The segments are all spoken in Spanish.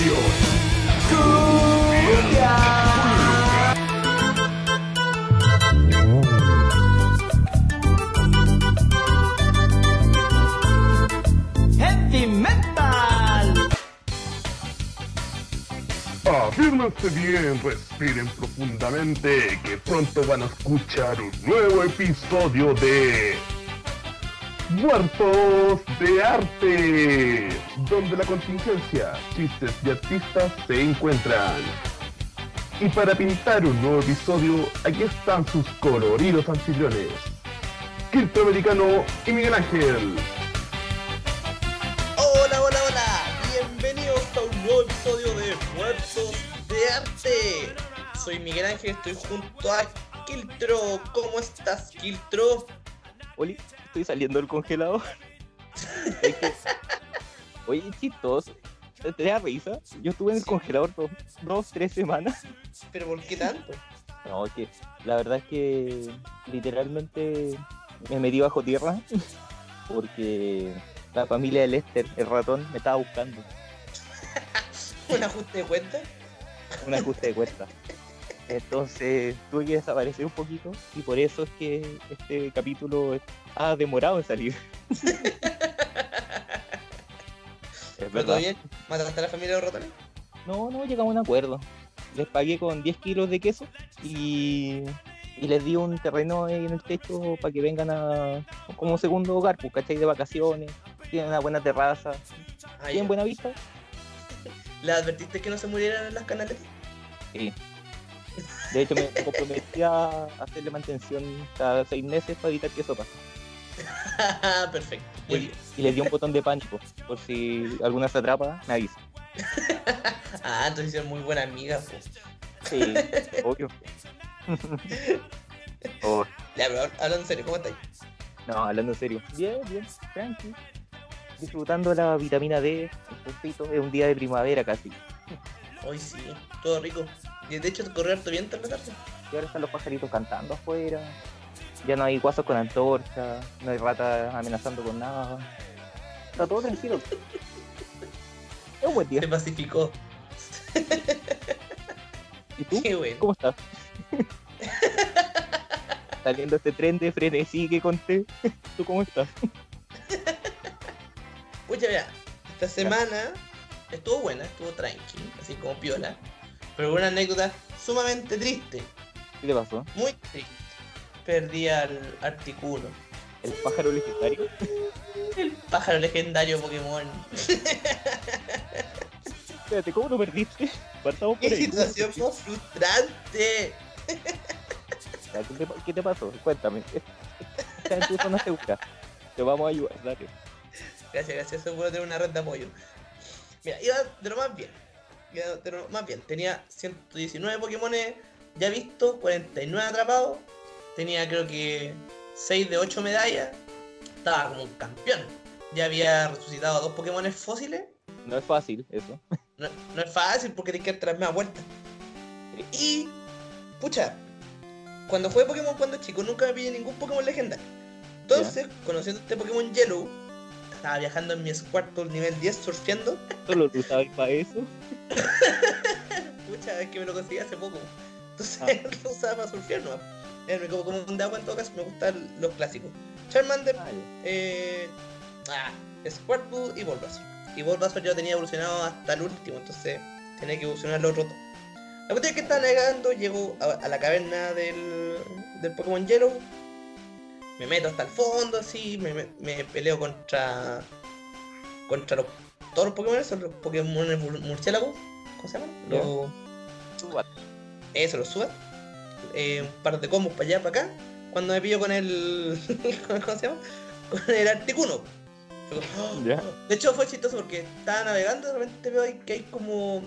Estación. Heavy Metal. Afírmense bien, respiren profundamente, que pronto van a escuchar un nuevo episodio de Muertos de Arte, donde la contingencia, chistes y artistas se encuentran. Y para pintar un nuevo episodio, aquí están sus coloridos anfitriones, Americano y Miguel Ángel. Hola, hola, hola. Bienvenidos a un nuevo episodio de Muertos de Arte. Soy Miguel Ángel, estoy junto a Kiltro. ¿Cómo estás, Kiltro? Oli, estoy saliendo del congelador. Es que- Oye, chistoso. ¿Te da risa? Yo estuve en el congelador dos, dos, tres semanas. ¿Pero por qué tanto? No, que la verdad es que literalmente me metí bajo tierra porque la familia de Lester, el ratón, me estaba buscando ¿Un ajuste de cuenta? un ajuste de cuesta. Entonces tuve que desaparecer un poquito y por eso es que este capítulo ha demorado en salir. Es ¿Pero verdad. todo bien? ¿Mataste a la familia de los ratones? No, no llegamos a un acuerdo. Les pagué con 10 kilos de queso y, y les di un terreno ahí en el techo para que vengan a como segundo hogar, pues, ¿cachai? De vacaciones, tienen una buena terraza, Ah, tienen ya. buena vista. ¿Le advertiste que no se murieran en las canales? Sí. De hecho, me comprometí a hacerle mantención cada seis meses para evitar que eso pase. Perfecto. Bien. Y les di un botón de pánico, por si alguna se atrapa, me avisa. Ah, entonces es muy buena amiga, pues. Sí, obvio. Oh, Ya, pero hablando en serio, ¿cómo estáis? No, hablando en serio. Bien, bien, tranqui. Disfrutando la vitamina D, el solcito, es un día de primavera casi. Hoy sí, todo rico. Y de hecho, correr harto viento en la tarde. Y ahora están los pajaritos cantando afuera. Ya no hay guasos con antorcha, no hay ratas amenazando con nada. Está todo tranquilo. Es un buen día. Se pacificó. ¿Y tú? Qué bueno. ¿Cómo estás? Saliendo este tren de frenesí que conté. ¿Tú cómo estás? Pucha, mira, esta semana estuvo buena, estuvo tranqui, así como piola. Pero hubo una anécdota sumamente triste, ¿Qué te pasó? muy triste. Perdí al Articuno, ¿El pájaro legendario? el pájaro legendario Pokémon. Espérate, ¿cómo lo perdiste? Partamos por ¡Qué ahí. situación más frustrante! ¿Qué te, qué te pasó? Cuéntame. Está en tu zona segura. Te vamos a ayudar, dale. Gracias, gracias, seguro tener una red de apoyo. Mira, iba de lo más bien. Iba de lo más bien. Tenía 119 Pokémon ya vistos, 49 atrapados. Tenía creo que 6 de 8 medallas. Estaba como un campeón. Ya había resucitado a dos Pokémon fósiles. No es fácil eso. No, no es fácil porque tienes que dar más vueltas. Y, pucha, cuando jugué Pokémon cuando chico nunca me pillé ningún Pokémon legendario. Entonces, conociendo este Pokémon Yellow, estaba viajando en mi Squirtle nivel 10 surfeando. Solo tú sabes para eso. Pucha, es que me lo conseguí hace poco. Entonces lo usaba para surfear nomás. Era mi Pokémon de agua en todo caso, me gustan los clásicos. Charmander, Ah, eh, ah, Squirtle y Bulbasaur. Y Bulbasaur yo tenía evolucionado hasta el último, entonces tenía que evolucionar los otros dos. La cuestión es que estaba navegando, llego a, a la caverna del, del Pokémon Yellow, me meto hasta el fondo, así, me, me- me peleo contra contra los, todos los Pokémon, son los Pokémon mur- murciélagos, ¿cómo se llaman? Ya. Los, va. eso, los suba. Eh, un par de combos para allá, para acá. Cuando me pillo con el. ¿Cómo se llama? Con el Articuno. ¡oh! De hecho, fue chistoso porque estaba navegando y de repente veo ahí que hay como.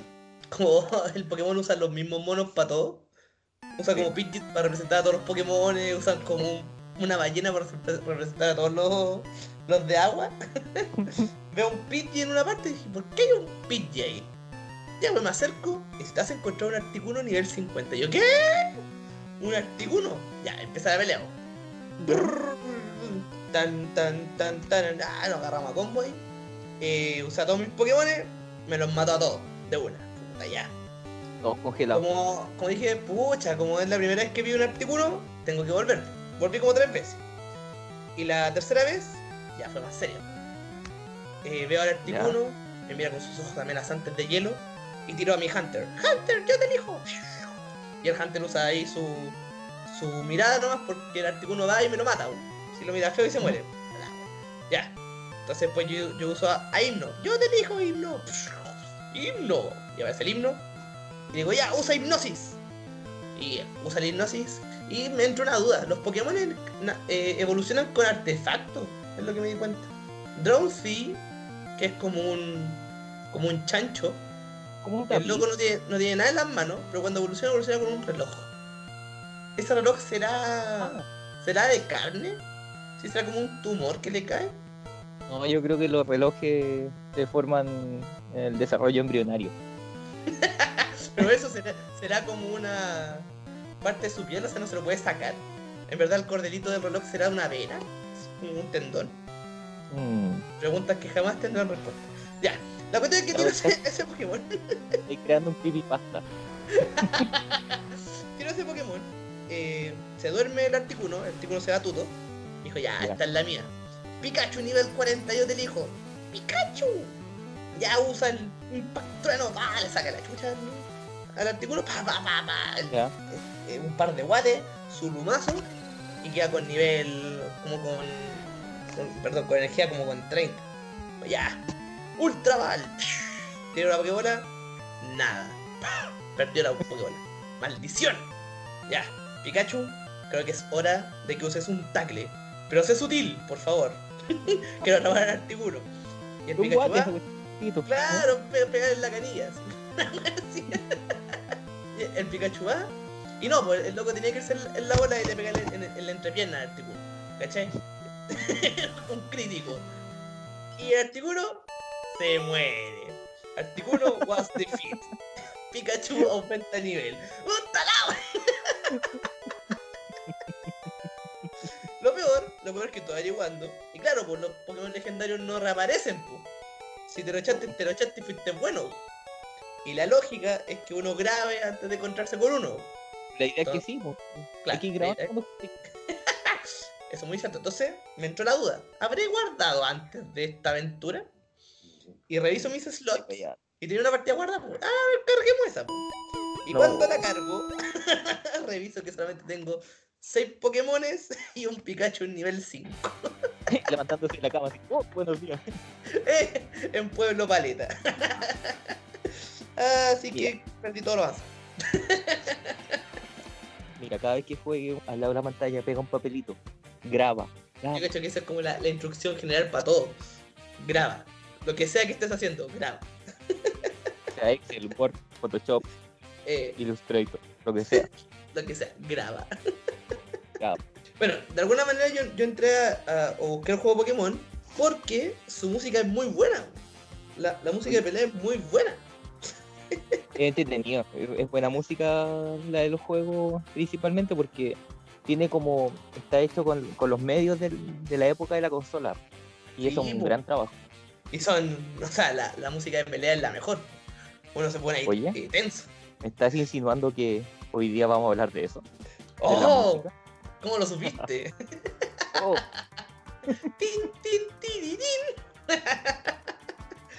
Como el Pokémon usa los mismos monos para todo. Usa como Pidgeot para representar a todos los Pokémon. Usan como un- una ballena para repre- representar a todos los, los de agua. veo un Pidgey en una parte y dije, ¿por qué hay un Pidgey ahí? Ya pues me acerco y te has encontrado un Articuno nivel 50. Y yo, ¿qué? ¿Un Articuno? Ya, empieza la pelea. Tan, tan, tan, tan. Ah, nos agarramos a combo ahí. Eh, usé a todos mis Pokémon, me los mató a todos. de una. Puta, ya. Todos congelados. Como, como dije, pucha, como es la primera vez que vi un artículo, tengo que volver. Volví como tres veces. Y la tercera vez, ya fue más serio. Eh, veo al artículo, me mira con sus ojos amenazantes de hielo y tiro a mi Hunter. ¡Hunter, yo te elijo! Y el Hunter usa ahí su, su mirada nomás porque el artículo va y me lo mata. weón. Si lo mira feo y se muere. Ya. Entonces pues yo, yo uso a, a himno. Yo te elijo himno. Himno. Y aparece el himno. Y digo, ya, usa hipnosis. Y usa la hipnosis. Y me entra una duda. Los Pokémon eh, evolucionan con artefactos. Es lo que me di cuenta. Drowsy, que es como un. como un chancho. Como un El loco no tiene, no tiene nada en las manos, pero cuando evoluciona, evoluciona con un reloj. ¿Ese reloj será. Ah, será de carne? ¿Sí será como un tumor que le cae? No, yo creo que los relojes se forman en el desarrollo embrionario. Pero eso será, será como una parte de su piel, o sea, no se lo puede sacar. En verdad, el cordelito del reloj será una vena, un tendón. Mm, Preguntas que jamás tendrán respuesta. Ya, la cuestión es que tiene ese, ese Pokémon. estoy creando un creepypasta. Tiene ese Pokémon. eh, se duerme el Articuno, el Articuno se va tuto. Dijo, ya, Ya. esta es la mía. Pikachu nivel 40, yo te elijo. ¡Pikachu! Ya usa el impacto trueno, pa, le saca la chucha al, al Articuno, pa, pa, pa, pa. el- eh, un par de guates, su lumazo, y queda con nivel, como con, con- perdón, con energía como con 30. Ya, Ultra Ball. Tiene una Pokébola, nada. Perdió la Pokébola. Maldición. Ya, Pikachu, creo que es hora de que uses un tackle. Pero sé sutil, por favor. Quiero atrapar al Articuno. Y el Un Pikachu guate, va, guatito. Claro, pe- pegar en la canilla. el Pikachu va. Y no, pues el loco tenía que irse en la bola y le pegarle en, en la entrepierna al Articuno. ¿Cachai? Un crítico. Y el Articuno se muere. Articuno was defeat. Pikachu aumenta nivel. ¡Puta la wea! Lo peor, lo peor es que todavía jugando. Y claro, pues los Pokémon legendarios no reaparecen, pues. Si te lo echaste, te lo echaste y fuiste bueno. Y la lógica es que uno grabe antes de encontrarse con uno. La idea es que sí, pues. Claro, Hay que grabar idea- cuando- Eso es muy cierto. Entonces, me entró la duda. ¿Habré guardado antes de esta aventura? Y reviso mis slots. Ya. Y tenía una partida guardada. pues. Ah, carguemos esa. pues. Y No. cuando la cargo, reviso que solamente tengo 6 Pokémones y un Pikachu en nivel 5. Levantándose de la cama así. Oh, buenos días. en Pueblo Paleta. Así que perdí todo lo más. Mira, cada vez que juegue al lado de la pantalla pega un papelito. Graba. graba. Yo cacho que esa es como la, la instrucción general para todo. Graba. Lo que sea que estés haciendo, graba. Sea, Excel, Word, Photoshop, Eh, Illustrator, lo que sea. lo que sea, graba. Graba. Bueno, de alguna manera yo, yo entré a, a- o busqué el juego Pokémon porque su música es muy buena. La, la música de pelea es muy buena. Es entretenido. Es buena música la de los juegos principalmente porque tiene como. Está hecho con, con los medios de la época de la consola. Y eso es un gran trabajo. Y son, o sea, la, la música de pelea es la mejor. Uno se pone ahí Oye. eh, tenso. ¿Me estás insinuando que hoy día vamos a hablar de eso? ¿De la ¡Oh! ¿Cómo lo supiste? Oh, ¡Tin, tin, tirirín!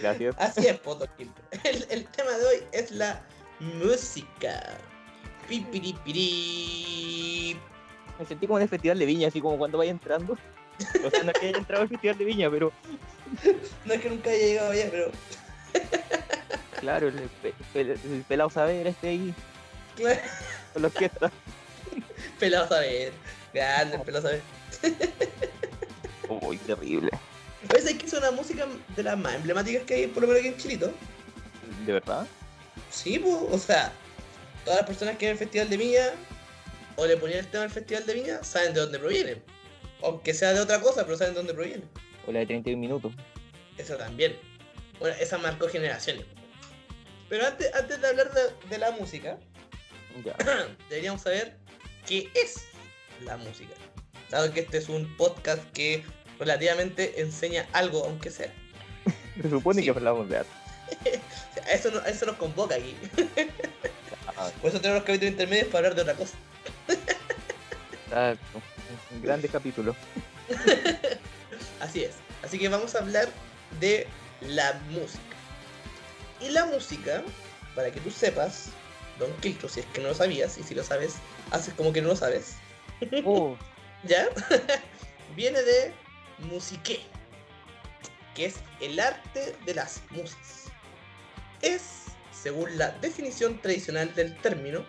gracias. Así es, Potokin. El, el tema de hoy es la música. Pipiripiri. Me sentí como en el festival de viña, así como cuando vaya entrando. O sea, no es que haya entrado al festival de viña, pero No es que nunca haya llegado allá, pero. claro, el, el- el pelado saber este ahí Claro, con la orquesta. pelado a ver. Grande, pelado a ver. Uy, terrible. ¿Ves? Es que es una música de las más emblemáticas que hay, por lo menos aquí en Chilito. ¿De verdad? Sí, pues, o sea, todas las personas que ven el Festival de Viña o le ponían el tema del Festival de Viña saben de dónde proviene. Aunque sea de otra cosa, pero saben de dónde proviene. O la de 31 minutos. Eso también. Bueno, esa marcó generaciones. Pero antes, antes de hablar de, de la música, Ya. deberíamos saber qué es la música. Dado que este es un podcast que relativamente enseña algo, aunque sea. Se supone Sí. que hablamos de arte. Eso, no- eso nos convoca aquí. Por eso tenemos los capítulos intermedios para hablar de otra cosa. exacto. Un grande capítulo. Así es. Así que vamos a hablar de la música. Y la música, para que tú sepas, Don Kiltro, si es que no lo sabías, y si lo sabes, haces como que no lo sabes, Oh, ¿ya? Viene de musiqué, que es el arte de las musas. Es, según la definición tradicional del término,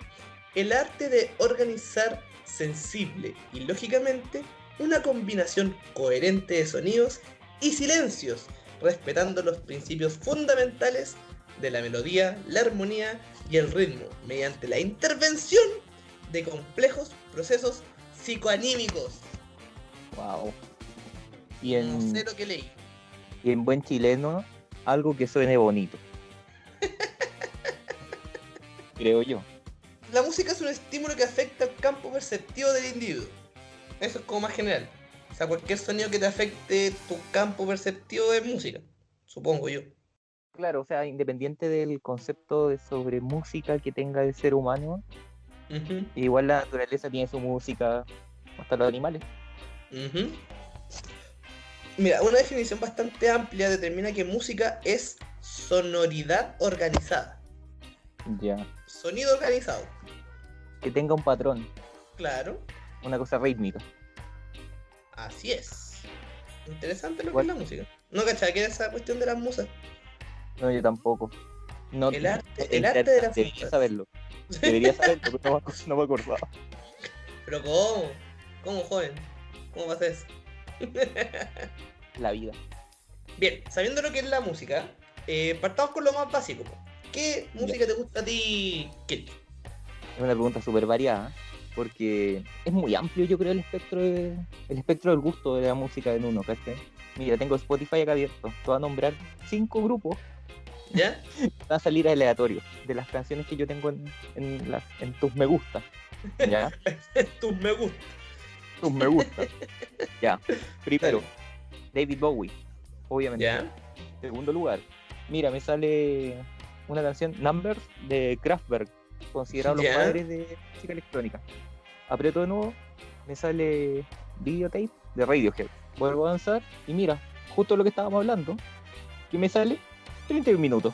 el arte de organizar sensible y lógicamente una combinación coherente de sonidos y silencios, respetando los principios fundamentales de la melodía, la armonía y el ritmo, mediante la intervención de complejos procesos psicoanímicos. wow. Y No en, sé lo que leí. y en buen chileno, algo que suene bonito. Creo yo. La música es un estímulo que afecta al campo perceptivo del individuo. Eso es como más general. O sea, cualquier sonido que te afecte tu campo perceptivo es música. Supongo yo. Claro, o sea, independiente del concepto de sobre música que tenga el ser humano, igual la naturaleza tiene su música, hasta los animales. Mira, una definición bastante amplia determina que música es sonoridad organizada. Ya. Sonido organizado. Que tenga un patrón, Claro, una cosa rítmica. así es. Interesante lo que es la música. No cachai que era esa cuestión de las musas. No, yo tampoco. No, El arte- te el arte de las Debería saberlo. Debería saberlo, pero no no me acordaba. Pero ¿cómo? ¿Cómo, joven? ¿Cómo pasa eso? La vida. Bien, sabiendo lo que es la música, eh, partamos con lo más básico. ¿Qué música te gusta a ti, Kit? Es una pregunta súper variada, porque es muy amplio, yo creo, el espectro de- el espectro del gusto de la música en uno, ¿cachai? Mira, tengo Spotify acá abierto. Te voy a nombrar cinco grupos ¿Ya? van a salir aleatorios de las canciones que yo tengo en, en, la- en tus me gusta. ¿Ya? Tus me gusta. Tus me gusta. ya. Primero, David Bowie, obviamente. ¿Ya? Segundo lugar, mira, me sale una canción Numbers de Kraftwerk, considerados los padres de música electrónica. Aprieto de nuevo, me sale Videotape de Radiohead. Vuelvo a avanzar y mira, justo lo que estábamos hablando, que me sale 31 minutos.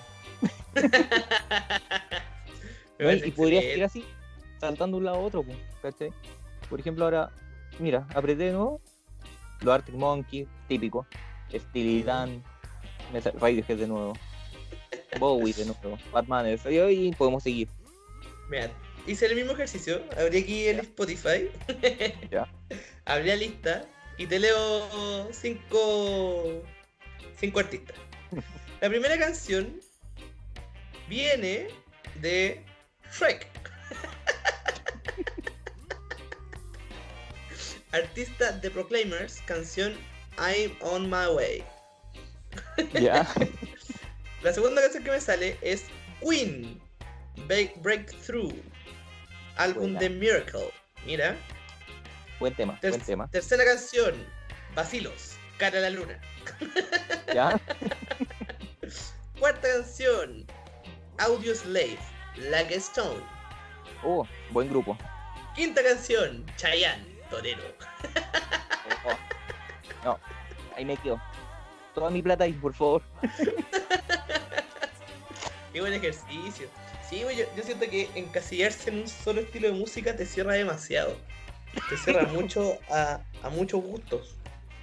Y podría seguir así, saltando de un lado a otro, po, ¿cachai? Por ejemplo, ahora, mira, apreté de nuevo, los Arctic Monkeys, típico, Steely Dan, me sale Radiohead de nuevo, Bowie de nuevo, Batman, y hoy podemos seguir. Mira, hice el mismo ejercicio. Abrí aquí el Spotify. Ya. Abrí la lista y te leo cinco, cinco artistas. La primera canción viene de Shrek. Artista de Proclaimers, canción I'm on my way. Ya, La segunda canción que me sale es Queen, Break- Breakthrough, álbum de Miracle. Mira. buen tema, Ter- buen tema. Tercera canción, Vacilos, Cara a la Luna. Ya, Cuarta canción, Audio Slave, Like Stone. oh, buen grupo. Quinta canción, Chayanne, Torero. Oh, No, ahí me quedo. Toda mi plata ahí, por favor. Qué buen ejercicio. Sí, güey, yo, yo siento que encasillarse en un solo estilo de música te cierra demasiado. Te cierra mucho a, a muchos gustos.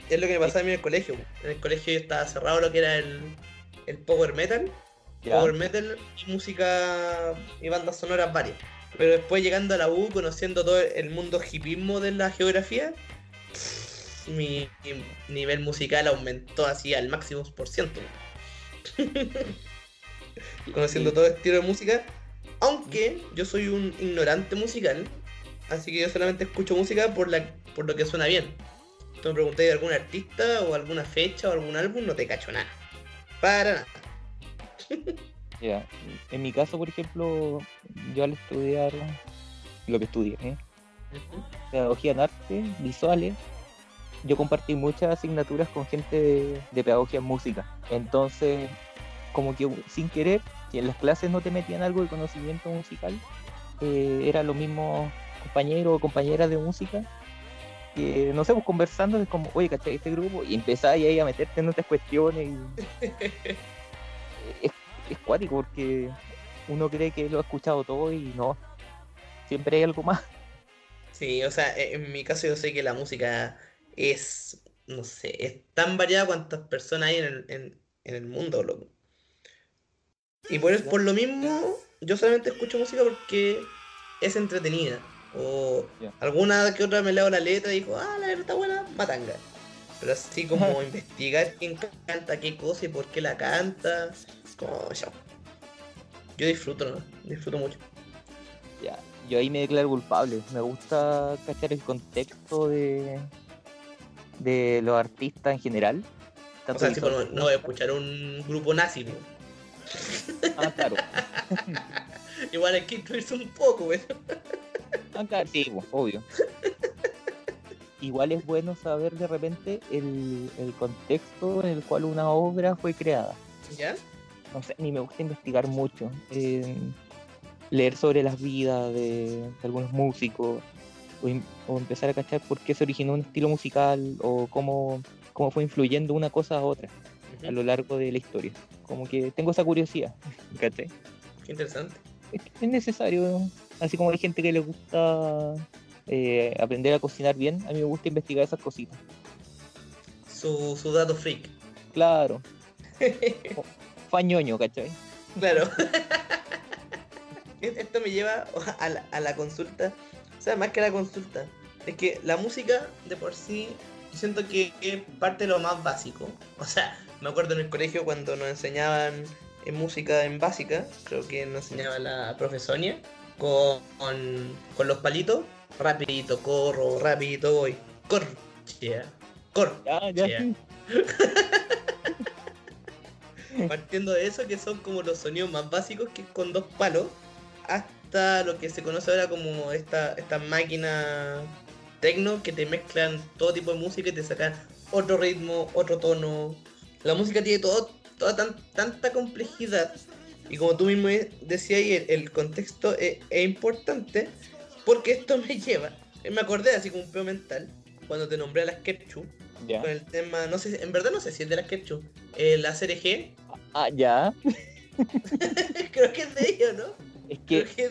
Es lo que me pasaba a mí en el colegio. En el colegio yo estaba cerrado lo que era el, el power metal. Power metal y música y bandas sonoras varias. Pero después llegando a la U, conociendo todo el mundo hipismo de la geografía, mi, mi nivel musical aumentó así al máximo por ciento. conociendo Sí. todo estilo de música, aunque yo soy un ignorante musical, así que yo solamente escucho música por, la, por lo que suena bien. Tú me pregunté de algún artista o alguna fecha o algún álbum, no te cacho nada. Para nada. ya. En mi caso, por ejemplo, yo al estudiar lo que estudié, ¿eh? Pedagogía en arte, visuales, yo compartí muchas asignaturas con gente de, de pedagogía en música. Entonces, como que sin querer, si en las clases no te metían algo de conocimiento musical, eh, eran los mismos compañeros o compañeras de música que, no sé, pues conversando, es como, oye, ¿cachai? Este grupo, y empezáis ahí a meterte en otras cuestiones. Y... es, es cuático porque uno cree que lo ha escuchado todo y no, siempre hay algo más. Sí, o sea, e, en mi caso yo sé que la música es, no sé, es tan variada cuantas personas hay en el, en, en el mundo, loco. Y por, por lo mismo, yo solamente escucho música porque es entretenida. O alguna que otra me leo la letra y digo, ah, la letra está buena, matanga. Pero así como investigar quién canta qué cosa y por qué la canta, como ya. Yo disfruto, ¿no? Disfruto mucho. Ya, yo ahí me declaro culpable. Me gusta cachar el contexto de, de los artistas en general. O sea, tipo, no, no voy a escuchar un grupo nazi, ¿no? Ah, claro. Igual hay que instruirse un poco, güey. Ah, claro, sí, obvio. Igual es bueno saber de repente el, el contexto en el cual una obra fue creada. ¿Ya? No sé, ni me gusta investigar mucho. eh, leer sobre las vidas de, de algunos músicos. O empezar a cachar por qué se originó un estilo musical o cómo, cómo fue influyendo una cosa a otra a lo largo de la historia. Como que tengo esa curiosidad, ¿cachai? Qué interesante. Es, que es necesario, así como hay gente que le gusta eh, aprender a cocinar bien, a mí me gusta investigar esas cositas. Su, su dato freak. Claro, fañoño, ¿cachai? Claro. Esto me lleva a la, a la consulta. O sea, más que la consulta. Es que la música de por sí, yo siento que es parte de lo más básico. O sea, me acuerdo en el colegio cuando nos enseñaban en música en básica, creo que nos enseñaba la profesoria, con, con los palitos. Rapidito, corro, rapidito voy. Corro. Yeah. Corro. Ya, ya, Yeah. sí. Partiendo de eso, que son como los sonidos más básicos, que es con dos palos, hasta lo que se conoce ahora como esta, esta máquina tecno que te mezclan todo tipo de música y te sacan otro ritmo, otro tono. La música tiene todo, toda tan- tanta complejidad. Y como tú mismo decías, ahí, el, el contexto es, es importante porque esto me lleva. Me acordé así como un peo mental cuando te nombré a las Ketchup ya. con el tema, no sé, en verdad no sé si es de las Ketchup, eh, la CRG, Ah, ya. creo que es de ellos, ¿no? Es Creo que, que es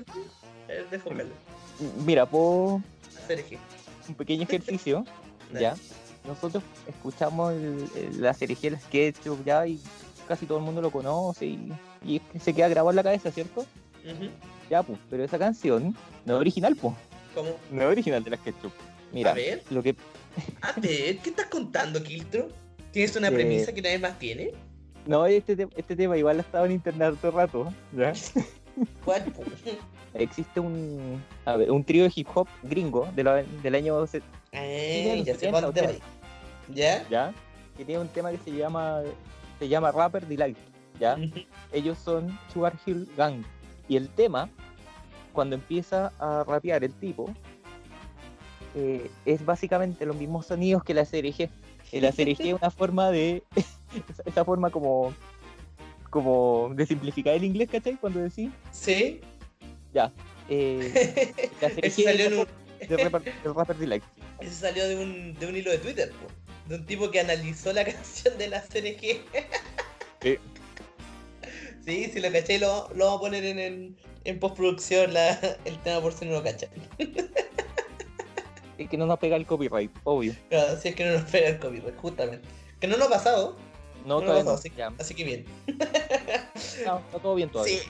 de, es de Focal, mira, puedo CRG. un pequeño ejercicio, ya. Nosotros escuchamos el- el- la serie el SketchUp ya y casi todo el mundo lo conoce y, y es que se queda grabado en la cabeza, ¿cierto? Ya, pues, pero esa canción no es original, pues. ¿Cómo? No es original de la SketchUp. Mira, A ver, lo que a ver, ¿qué estás contando, Kiltro? ¿Tienes una Eh, premisa que nadie más tiene? No, este, te- este tema igual ha estado en internet todo el rato, ¿ya? ¿Cuál? Existe un, a ver, un trío de hip hop gringo de la- del año se- los ya sé 70, para dónde va. 80. ¿Ya? ¿ya? Que tiene un tema que se llama se llama Rapper Delight, ¿ya? Ellos son Sugar Hill Gang y el tema cuando empieza a rapear el tipo eh, es básicamente los mismos sonidos que la CRG. La CRG es una forma de esa, forma como como de simplificar el inglés, ¿cachai? Cuando decís Sí. eh, la CRG es la un- de rapper, de rapper Delight. ese salió de, un, de un hilo de Twitter, po. De un tipo que analizó la canción de la CRG. Sí. Sí, si lo caché, lo, lo vamos a poner en, en, en postproducción la- el tema por si no lo cachan. Es que no nos pega el copyright, obvio. Claro, si es que no nos pega el copyright, justamente. Que no nos ha pasado, No, no todavía pasado, no. así, Ya, así que bien. no, está todo bien todavía. Sí.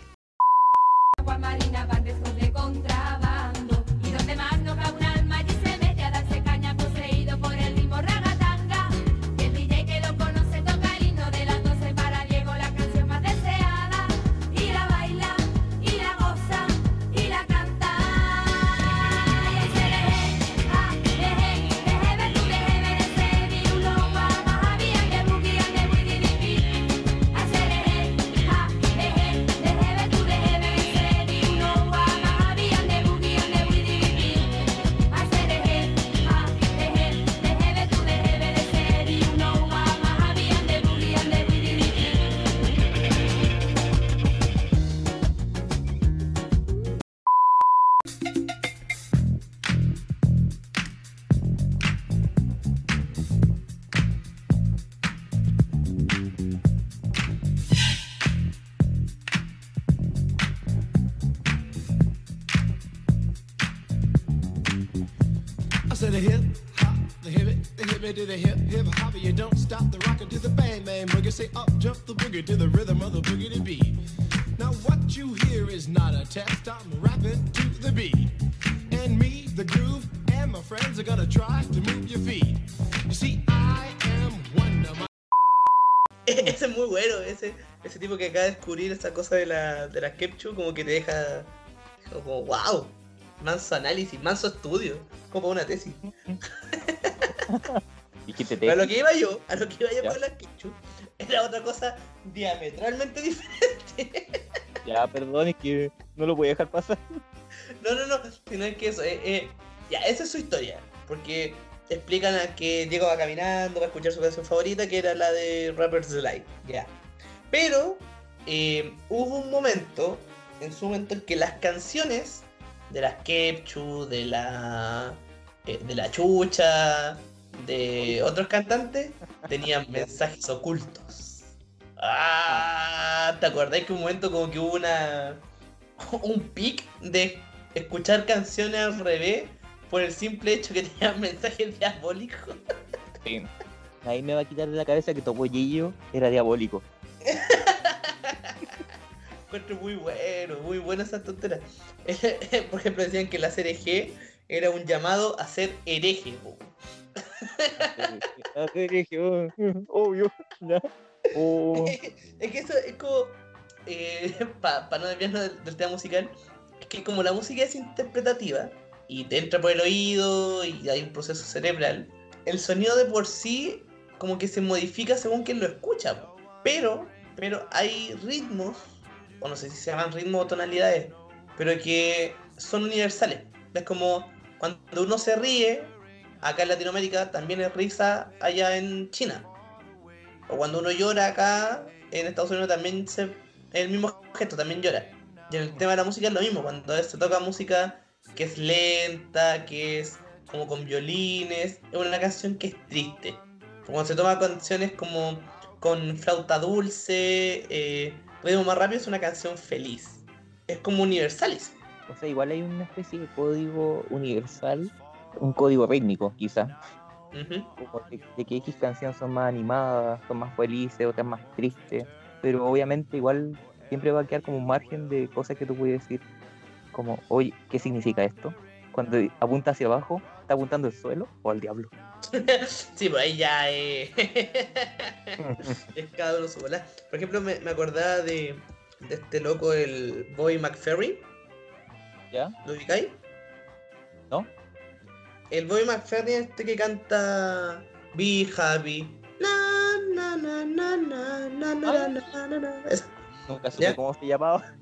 Said a hip hop, the hip it, the hip it to the hip hip hop. You don't stop the rocket to the bang bang boogie. Say up jump the boogie to the rhythm of the boogie to beat. Now what you hear is not a test. I'm rapping to the beat, and me, the groove, and my friends are gonna try to move your feet. You see, I am Wonder. My Ese es muy bueno, ese, ese tipo que acaba de descubrir esa cosa de la, de la Kepchu, como que te deja como wow, manso análisis, manso estudio, como una tesis. Y que te Pero a lo que iba yo, a lo que iba yo Ya. con la Kepchu, era otra cosa diametralmente diferente. Ya, perdón, es que no lo voy a dejar pasar. No, no, no, sino es que eso, eh, eh, ya, esa es su historia, porque explican a que Diego va caminando para escuchar su canción favorita, que era la de Rapper's Delight, ya. Pero eh, hubo un momento, en su momento, en que las canciones de las Kepchu, de la, eh, de la Chucha, de otros cantantes, tenían mensajes ocultos. Ah, ¿te acordás que un momento como que hubo una un pic de escuchar canciones al revés por el simple hecho que tenían mensajes diabólicos? Sí. Ahí me va a quitar de la cabeza que Topollillo era diabólico. Encuentro muy bueno, muy buena esa tontera. Por ejemplo, decían que la serie G era un llamado a ser hereje. qué dije, oh, Obvio. Ya. Oh, es que eso es como, para no desviarnos del, del tema musical, es que como la música es interpretativa y te entra por el oído y hay un proceso cerebral, el sonido de por sí como que se modifica según quien lo escucha. Pero, pero hay ritmos, o no sé si se llaman ritmos o tonalidades, pero que son universales. Es como cuando uno se ríe, acá en Latinoamérica también es risa allá en China. O cuando uno llora acá, en Estados Unidos también se, el mismo gesto, también llora. Y en el tema de la música es lo mismo, cuando se toca música que es lenta, que es como con violines, es una canción que es triste. Cuando se toma canciones como con flauta dulce, eh, ritmo más rápido, es una canción feliz. Es como universalis. o sea, igual hay una especie de código universal, un código rítmico, quizá. Como de, de que X canciones son más animadas, son más felices, otras más tristes, pero obviamente igual siempre va a quedar como un margen de cosas que tú puedes decir, como, oye, ¿qué significa esto? Cuando apunta hacia abajo, ¿está apuntando al suelo o al diablo? Sí, pues ahí ya eh, es cada uno su bola. Por ejemplo, me, me acordaba de, de este loco, el Bobby McFerrin. ¿Ya? ¿Lo ubicáis? ¿No? El Bobby McFerrin este que canta Be Happy. Na, na, na, na, na, na, na, na, na, na. Esa. Nunca supe cómo se llamaba.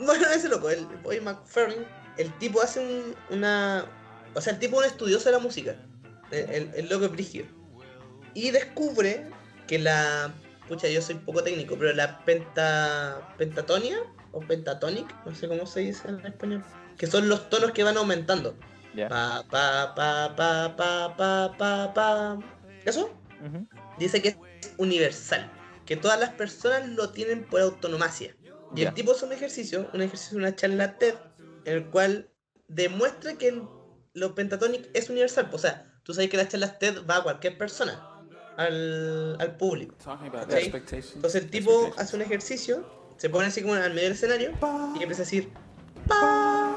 Bueno, ese loco, el Bobby McFerrin, el tipo hace un- una... O sea, el tipo es un estudioso de la música. El, el- el loco es brígido. Y descubre que la... Pucha, yo soy poco técnico, pero la penta... pentatonia o pentatonic, no sé cómo se dice en español. Que son los tonos que van aumentando. Pa, pa, pa, pa, pa, pa, pa, pa. ¿Eso? Dice que es universal, que todas las personas lo tienen por autonomacia. Y el tipo hace un ejercicio, un ejercicio, una charla TED, en el cual demuestra que el, lo pentatonic es universal. O sea, tú sabes que las charlas TED va a cualquier persona, al, al público. Entonces el tipo hace un ejercicio, se pone así como al medio del escenario y empieza a decir pa,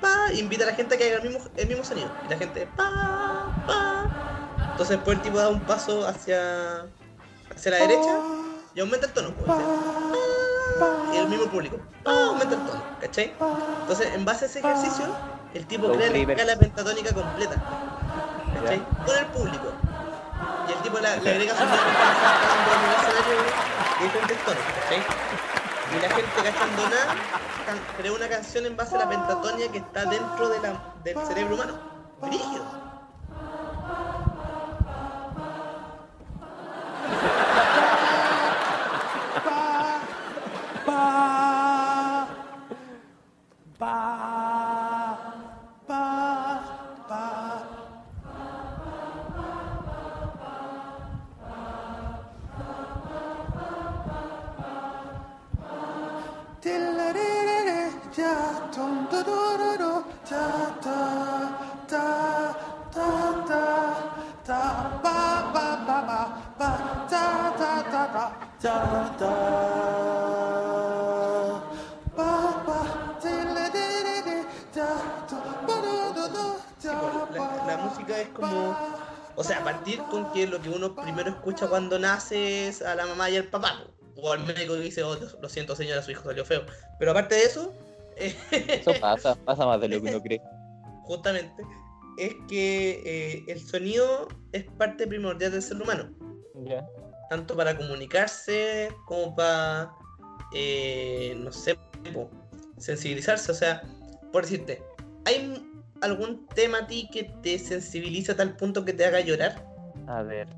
pa, y invita a la gente a que haga el mismo, el mismo sonido. Y la gente pa, pa. Entonces después el tipo da un paso hacia, hacia la derecha y aumenta el tono. pues, y el mismo público aumenta el tono, ¿cachai? Entonces en base a ese ejercicio, el tipo Low crea la escala pentatónica completa. ¿Cachai? Con el público. Y el tipo le, le agrega escenario de diferentes tonos, ¿cachai? Y la gente cachando nada, crea una canción en base a la pentatonia que está dentro de la, del cerebro humano. Brígido. Lo que uno primero escucha cuando nace es a la mamá y al papá. O al médico que dice, oh, lo siento señora, su hijo salió feo. Pero aparte de eso, Eso pasa, pasa más de lo que uno cree. justamente, es que eh, el sonido es parte primordial del ser humano. Tanto para comunicarse como para, eh, no sé, sensibilizarse. O sea, por decirte, ¿hay algún tema a ti que te sensibiliza a tal punto que te haga llorar? A ver,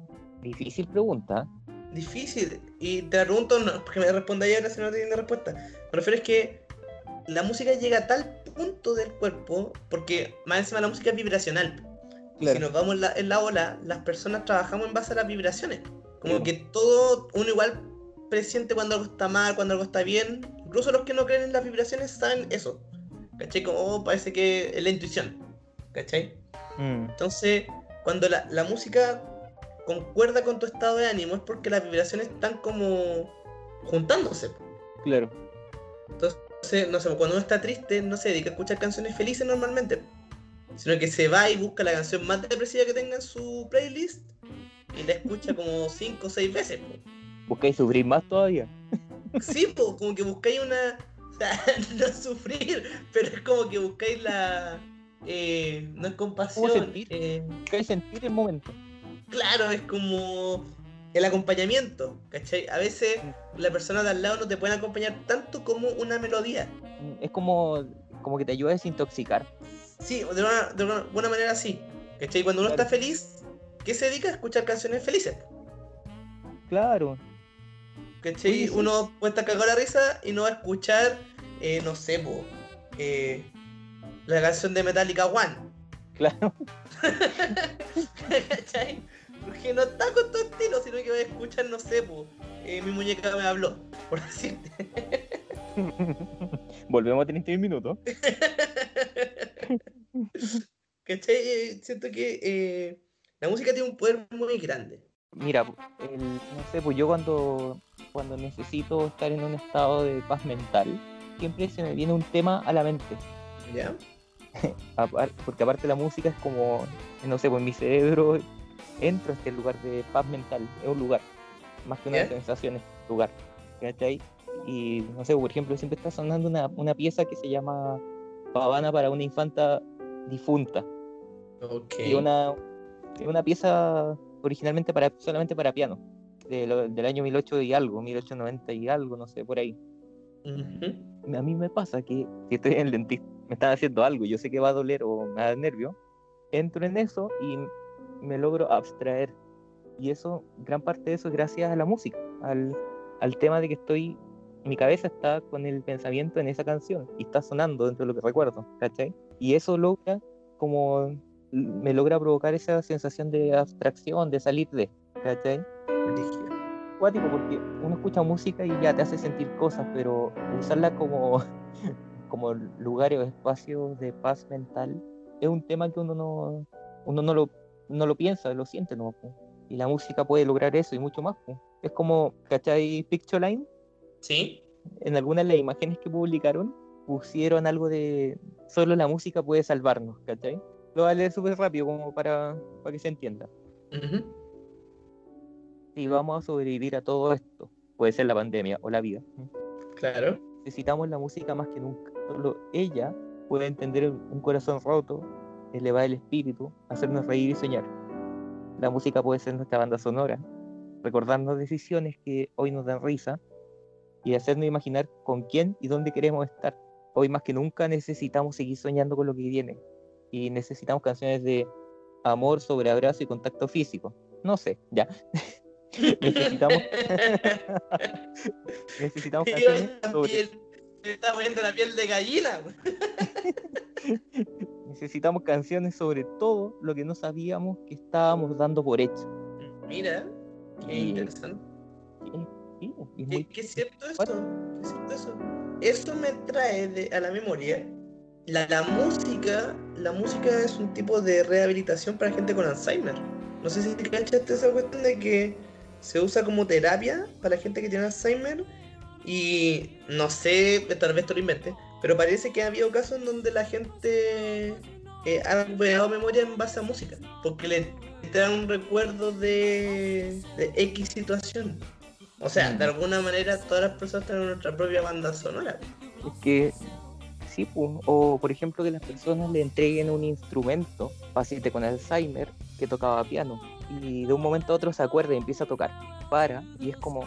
difícil pregunta. Difícil. Y te la pregunto, no, porque me respondáis ahora si no tienes respuesta. Me refiero es que la música llega a tal punto del cuerpo, porque más encima la música es vibracional. Si nos vamos en la, en la ola, las personas trabajamos en base a las vibraciones. Como Sí. que todo, uno igual presiente cuando algo está mal, cuando algo está bien. Incluso los que no creen en las vibraciones saben eso. ¿Cachai? Como oh, parece que es la intuición. ¿Cachai? Mm, Entonces, cuando la, la música concuerda con tu estado de ánimo es porque las vibraciones están como juntándose. claro. Entonces, no sé, cuando uno está triste, no se dedica a escuchar canciones felices normalmente. Sino que se va y busca la canción más depresiva que tenga en su playlist y la escucha como 5 o 6 veces. ¿Buscáis sufrir más todavía? Sí, como que buscáis una. O sea, no sufrir, pero es como que buscáis la. eh, no es compasión. sentir? eh, ¿Buscáis sentir el momento? Claro, es como el acompañamiento, ¿cachai? A veces la persona de al lado no te puede acompañar tanto como una melodía. Mm, Es como, como que te ayuda a desintoxicar. Sí, de una, de una buena manera sí. ¿Cachai? Cuando uno Claro. está feliz, ¿qué se dedica? A escuchar canciones felices. Claro. ¿Cachai? Oye, sí. Uno puede estar cagado la risa y no va a escuchar, eh, no sé, po, eh, la canción de Metallica One. Claro. ¿Cachai? Porque no está con tu estilo, sino que va a escuchar, no sé, po, eh, mi muñeca me habló, por decirte. Volvemos a 31 minutos. ¿Cachai? Eh, Siento que eh, la música tiene un poder muy grande. Mira, el- no sé, pues yo cuando, cuando necesito estar en un estado de paz mental, siempre se me viene un tema a la mente. ¿Ya? Apar- Porque aparte la música es como, no sé, pues en mi cerebro entro a este lugar de paz mental, es un lugar, más que una ¿Ya? sensación, es un lugar. ¿Cachai? Y no sé, por ejemplo, siempre está sonando una, una pieza que se llama Pavana para una infanta difunta. Ok. Y una, una pieza originalmente para solamente para piano, de lo- del año 1800 y algo, 1890 y algo, no sé, por ahí. Ujú. A mí me pasa que si estoy en el dentista, me están haciendo algo, yo sé que va a doler o me da nervio, entro en eso y me logro abstraer. Y eso, gran parte de eso es gracias a la música, al, al tema de que estoy, mi cabeza está con el pensamiento en esa canción y está sonando dentro de lo que recuerdo, ¿cachai? Y eso logra como, me logra provocar esa sensación de abstracción, de salir de, ¿cachai? Cuático porque uno escucha música y ya te hace sentir cosas, pero usarla como, como lugares o espacios de paz mental es un tema que uno no, uno no lo, no lo piensa, lo siente no Y la música puede lograr eso y mucho más. Es como, ¿cachai? Pictoline, ¿Sí? en algunas de las imágenes que publicaron, pusieron algo de solo la música puede salvarnos, ¿cachai? Lo voy a leer súper rápido como para, para que se entienda. Si vamos a sobrevivir a todo esto, puede ser la pandemia o la vida, Claro. necesitamos la música más que nunca. Solo ella puede entender un corazón roto, elevar el espíritu, hacernos reír y soñar. La música puede ser nuestra banda sonora, recordarnos decisiones que hoy nos dan risa y hacernos imaginar con quién y dónde queremos estar. Hoy más que nunca necesitamos seguir soñando con lo que viene y necesitamos canciones de amor, sobre abrazo y contacto físico. No sé, ya. necesitamos necesitamos canciones la sobre me está poniendo la piel de gallina. Necesitamos canciones sobre todo lo que no sabíamos que estábamos dando por hecho. Mira, qué Y- interesante. Y es ¿Qué, muy- qué es cierto esto? ¿Qué es cierto eso? Eso me trae de- a la memoria. La, la música, la música es un tipo de rehabilitación para gente con Alzheimer. No sé si te cachaste esa cuestión de que se usa como terapia para la gente que tiene Alzheimer. Y no sé, tal vez te lo inventes, pero parece que ha habido casos en donde la gente eh, han creado memoria en base a música, porque le traen un recuerdo de, de X situación. O sea, Mm. de alguna manera todas las personas tienen nuestra propia banda sonora. Es que sí, pu, o por ejemplo que las personas le entreguen un instrumento, paciente con Alzheimer, que tocaba piano, y de un momento a otro se acuerda y empieza a tocar, para, y es como,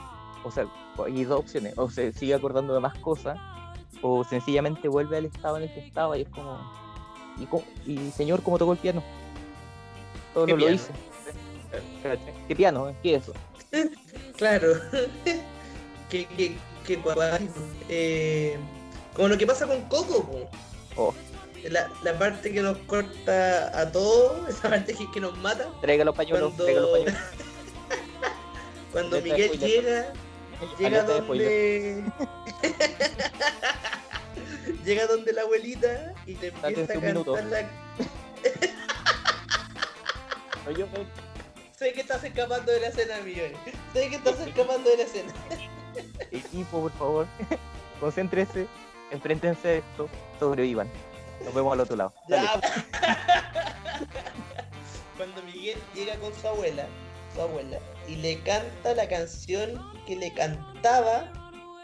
o sea, hay dos opciones, o se sigue acordando de más cosas, o sencillamente vuelve al estado en el que estaba y es como, y, señor, ¿cómo tocó el piano? Todo ¿Qué no lo hice. ¿Qué piano? ¿Qué es eso? Claro. qué, qué, qué cuático. Eh, como lo que pasa con Coco. Oh, La, la parte que nos corta a todos, esa parte que, que nos mata, traiga los pañuelos, Cuando- traiga los pañuelos. cuando Miguel llega, llega donde. Llega donde la abuelita y te Sáquense empieza a cantar la. Yo- Sé que estás escapando de la escena, Miguel. Sé que estás escapando de la escena. Equipo, por favor, concéntrese, enfréntense a esto, sobrevivan. Nos vemos al otro lado. Ya. Cuando Miguel llega con su abuela, su abuela, y le canta la canción que le cantaba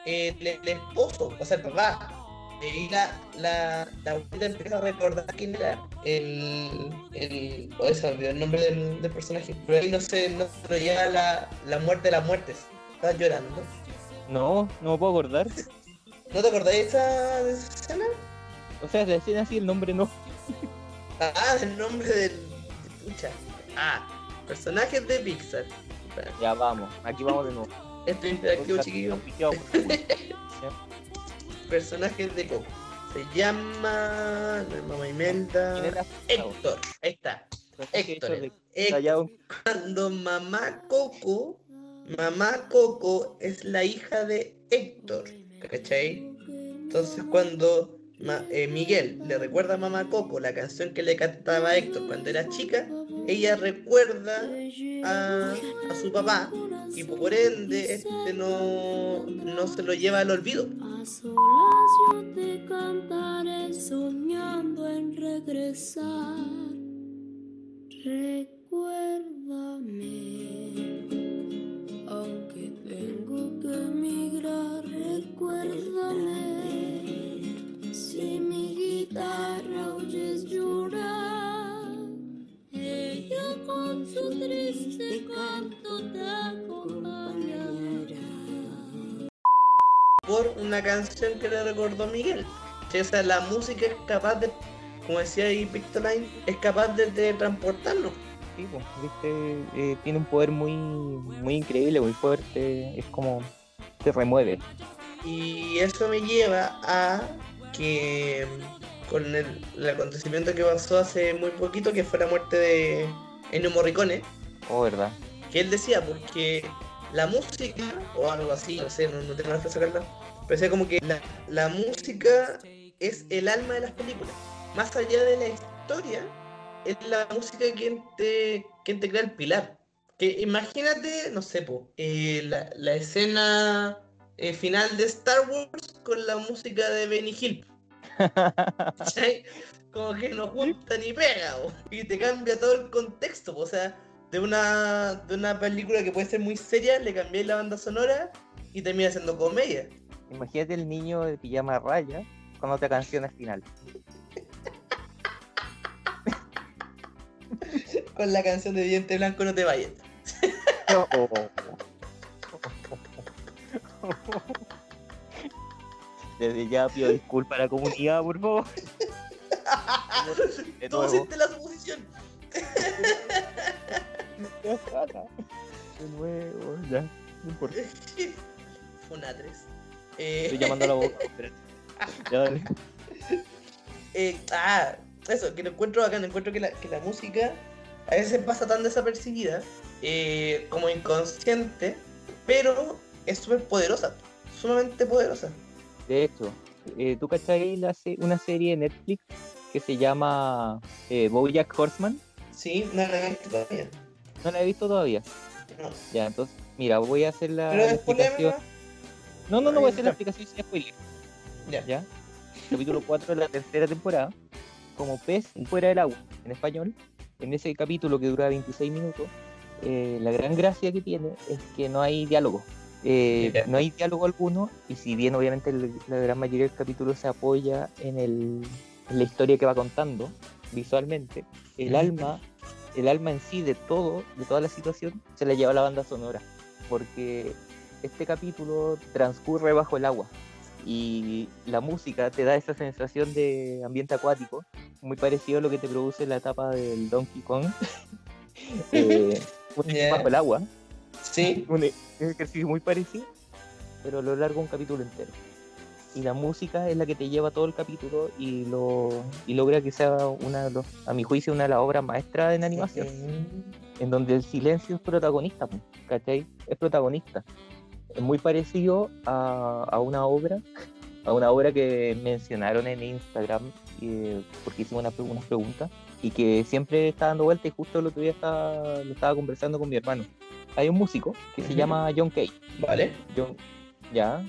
el, el esposo, o sea, el papá. Y la, la, la abuelita empieza a recordar quién era el. el o se olvidó el nombre del, del personaje. Pero ahí no sé, no se lo lleva la, la muerte de las muertes. Estaba llorando. No, no me puedo acordar. ¿No te acordás de esa, de esa escena? O sea, la escena así, el nombre no. Ah, el nombre del. Pucha. Ah, personajes de Pixar. Ya vamos, aquí vamos de nuevo. Esto es interactivo, chiquillo. Personajes de Coco. Se llama. No es Mamá ¿Quién Imelda. era? Héctor. Ahí está. Héctor. de- Cuando mamá Coco. Mamá Coco es la hija de Héctor. ¿Cachai? Entonces cuando ma- eh, Miguel le recuerda a mamá Coco la canción que le cantaba a Héctor cuando era chica, ella recuerda a, a su papá y por ende este no, no se lo lleva al olvido. A solas yo te cantaré soñando en regresar. Recuérdame, aunque tengo que emigrar, recuérdame. Si mi guitarra oyes llorar, con su triste canto te acompañará. por una canción que le recordó Miguel. O sea, la música es capaz de, como decía ahí Pictoline, es capaz de, de transportarnos. Sí, pues, viste, Eh, tiene un poder muy, muy increíble, muy fuerte. Es como te remueve. Y eso me lleva a que mm, con el, el acontecimiento que pasó hace muy poquito, que fue la muerte de Ennio Morricone, Oh, verdad. que él decía, porque la música, o algo así, no sé, no, no tengo la frase sacarla, pero decía como que la, la música es el alma de las películas. Más allá de la historia, es la música quien te, quien te crea el pilar. Que imagínate, no sé, po, eh, la, la escena eh, final de Star Wars con la música de Benny Hill. ¿cachai? Como que no junta ni pega, y te cambia todo el contexto, o sea, de una, de una película que puede ser muy seria, le cambié la banda sonora y termina siendo comedia. Imagínate el niño de pijama raya con otra canción al final. Con la canción de Diente Blanco No Te Vayas. Oh. Desde ya pido disculpas a la comunidad, por favor. De Tú nuevo. hiciste la suposición. De nuevo, ya. No importa. Funatres. Eh, Estoy llamando a la boca. Ya dale. eh, ah, eso, que lo encuentro acá, encuentro que la, que la música a veces pasa tan desapercibida eh, como inconsciente, pero es súper poderosa, sumamente poderosa. De hecho, eh, ¿tú cachai la se- una serie de Netflix que se llama eh, Bojack Horseman? Sí, no la he visto todavía. No la he visto todavía. No. Ya, entonces, mira, voy a hacer la, Pero la después explicación. No, no, no voy a hacer la explicación sin spoiler. Ya. ¿Ya? Capítulo 4 de la tercera temporada. como pez fuera del agua, en español. En ese capítulo que dura 26 minutos, eh, la gran gracia que tiene es que no hay diálogo. Eh, no hay diálogo alguno y si bien obviamente la gran mayoría del capítulo se apoya en, el, la historia que va contando visualmente, el alma, el alma en sí de todo, de toda la situación, se la lleva la banda sonora. Porque este capítulo transcurre bajo el agua y la música te da esa sensación de ambiente acuático, muy parecido a lo que te produce la etapa del Donkey Kong. eh, bajo el agua Sí. un un ejercicio muy parecido, pero a lo largo de un capítulo entero. Y la música es la que te lleva todo el capítulo y lo y logra que sea una de los, a mi juicio, una de las obras maestras en animación, en donde el silencio es protagonista, po, ¿cachai? Es protagonista. Es muy parecido a, a una obra, a una obra que mencionaron en Instagram, eh, porque hicimos una, unas preguntas, y que siempre está dando vuelta y justo el otro día estaba, lo estaba conversando con mi hermano. Hay un músico que se llama John Kay. Vale. John, ya,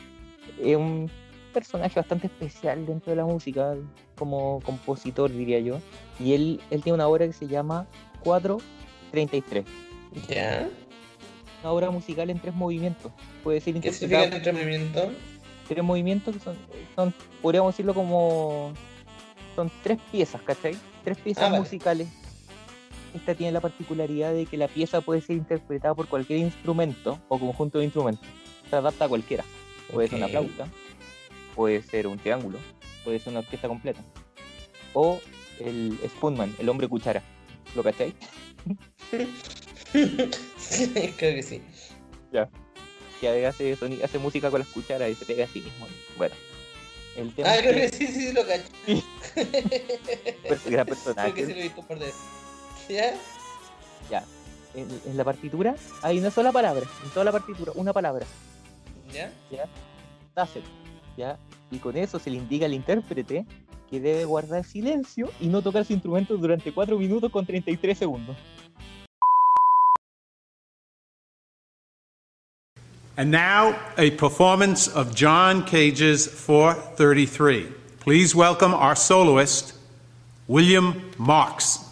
es un personaje bastante especial dentro de la música, como compositor diría yo. Y él, él tiene una obra que se llama 433. Ya. Una obra musical en tres movimientos. Puede ser ¿Qué significa interpretada el entrenamiento? tres movimientos que son, son, podríamos decirlo como, son tres piezas, ¿cachai? Tres piezas Ah, vale. musicales. Esta tiene la particularidad de que la pieza puede ser interpretada por cualquier instrumento o conjunto de instrumentos. Se adapta a cualquiera. Puede ser una flauta, puede ser un triángulo, puede ser una orquesta completa. O el Spoonman, el hombre cuchara. ¿Lo cachai? Creo que sí. Que hace, soni- hace música con las cucharas y se pega a sí mismo. Bueno. El tema Ah, creo que que sí, sí, lo cacho. es un gran personaje. Creo que sí lo he visto un par de veces. ¿Ya? en, en la partitura hay una sola palabra, en toda la partitura, una palabra, ¿Ya? Taser, ¿ya? Y con eso se le indica al intérprete que debe guardar silencio y no tocar su instrumento durante 4 minutos con 33 segundos. And now, a performance of John Cage's 433. Please welcome our soloist, William Marks.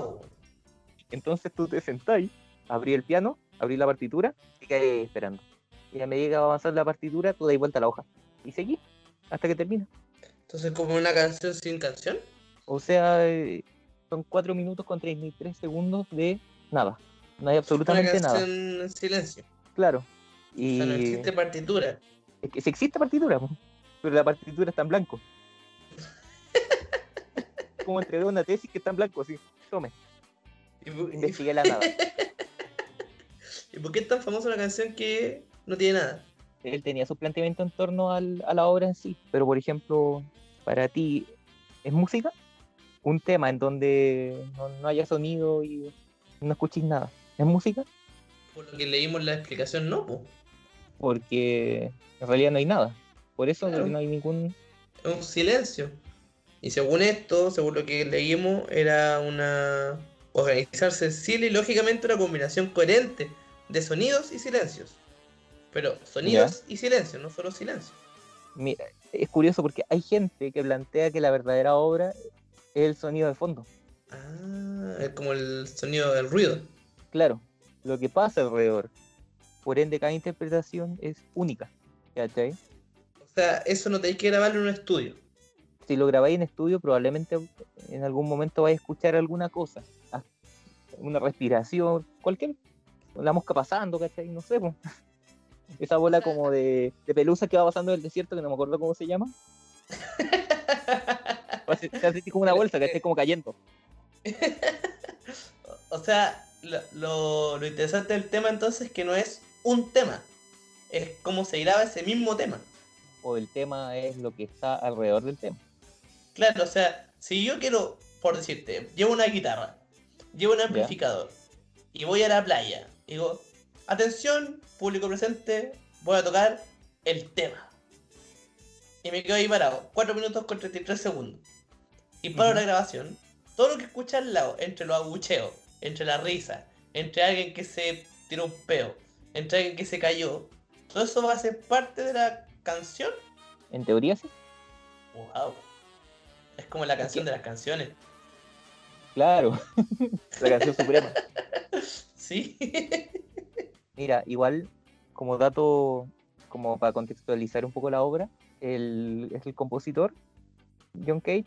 ¡Wow! Entonces tú te sentáis, abrí el piano, abrí la partitura y quedé esperando. Y a medida que va avanzando la partitura, tú dais vuelta a la hoja. Y seguí hasta que termina. Entonces, como una canción sin canción. O sea, eh, son 4 minutos con 33 segundos de nada. No hay Una absolutamente nada. canción en silencio. Claro. O Y sea, no existe partitura. es que si existe partitura, pero la partitura está en blanco. Como entregar una tesis que está en blanco, así. Tome, ¿Y por, y- investigué la nada. y por qué es tan famosa una canción que no tiene nada? Él tenía su planteamiento en torno al- a la obra en sí, pero por ejemplo, para ti, ¿es música? Un tema en donde no, no haya sonido y no escuches nada. ¿Es música? Por lo que leímos la explicación, no, po. Porque en realidad no hay nada. Por eso Claro. no hay ningún... Es un silencio. Y según esto, según lo que leímos, era una. organizarse en Chile y lógicamente una combinación coherente de sonidos y silencios. Pero sonidos y silencios, no solo silencio. Mira, es curioso porque hay gente que plantea que la verdadera obra es el sonido de fondo. Ah, es como el sonido del ruido. Claro, lo que pasa alrededor. Por ende, cada interpretación es única. ¿Cachai? O sea, eso no tenéis que grabarlo en un estudio. Si lo grabáis en estudio, probablemente en algún momento vais a escuchar alguna cosa. ah, Una respiración, cualquier. La mosca pasando, ¿cachai? No sé, po. Esa bola como de, de pelusa que va pasando en el desierto, que no me acuerdo cómo se llama. Como una bolsa, ¿cachai? Como cayendo. O sea, lo, lo- lo interesante del tema entonces es que no es un tema, es cómo se graba ese mismo tema. O el tema es lo que está alrededor del tema. Claro, o sea, si yo quiero, por decirte, llevo una guitarra, llevo un amplificador y voy a la playa, digo, atención, público presente, voy a tocar el tema. Y me quedo ahí parado, 4 minutos con 33 segundos. Y paro la grabación. Todo lo que escucha al lado, entre los abucheos, entre la risa, entre alguien que se tiró un peo, entre alguien que se cayó, todo eso va a ser parte de la canción. En teoría sí. Wow. Es como la canción de las canciones. Claro. la canción suprema. Sí. Mira, igual, como dato, como para contextualizar un poco la obra, el, es el compositor, John Cage,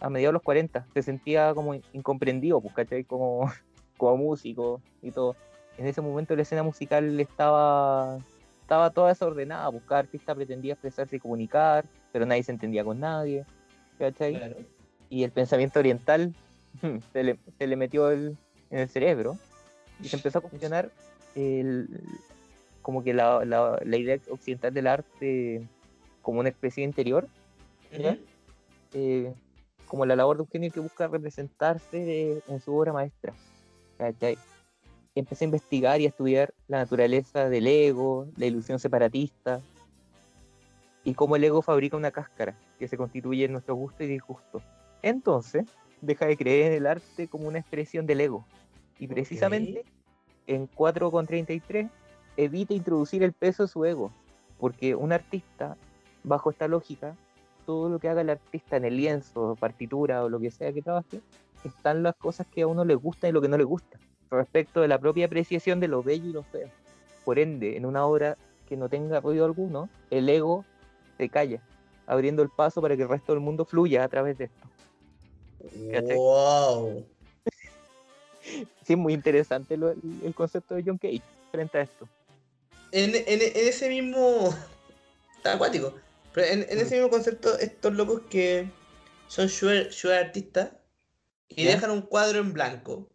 a mediados de los 40, se sentía como incomprendido, pues, ¿cachai? Como, como músico y todo. En ese momento la escena musical estaba, estaba toda desordenada, pues cada artista pretendía expresarse y comunicar, pero nadie se entendía con nadie, ¿cachai? Claro. y el pensamiento oriental se le, se le metió el- en el cerebro y se empezó a cuestionar el- como que la, la- la idea occidental del arte como una expresión interior, eh, como la labor de un genio que busca representarse de- en su obra maestra. ¿cachai? Empecé a investigar y a estudiar la naturaleza del ego, la ilusión separatista y cómo el ego fabrica una cáscara que se constituye en nuestro gusto y disgusto. Entonces, deja de creer en el arte como una expresión del ego. Y precisamente en 4.33 evita introducir el peso de su ego, porque un artista, bajo esta lógica, todo lo que haga el artista en el lienzo, partitura o lo que sea que trabaje, están las cosas que a uno le gusta y lo que no le gusta, respecto de la propia apreciación de lo bello y lo feo. Por ende, en una obra que no tenga ruido alguno, el ego se calla, abriendo el paso para que el resto del mundo fluya a través de esto. ¿Cachai? Wow. Sí, es muy interesante lo- el, concepto de John Cage frente a esto. En, en- en ese mismo. Está acuático. Pero en, en ese mismo concepto, estos locos que son sure, sure artistas y dejan un cuadro en blanco.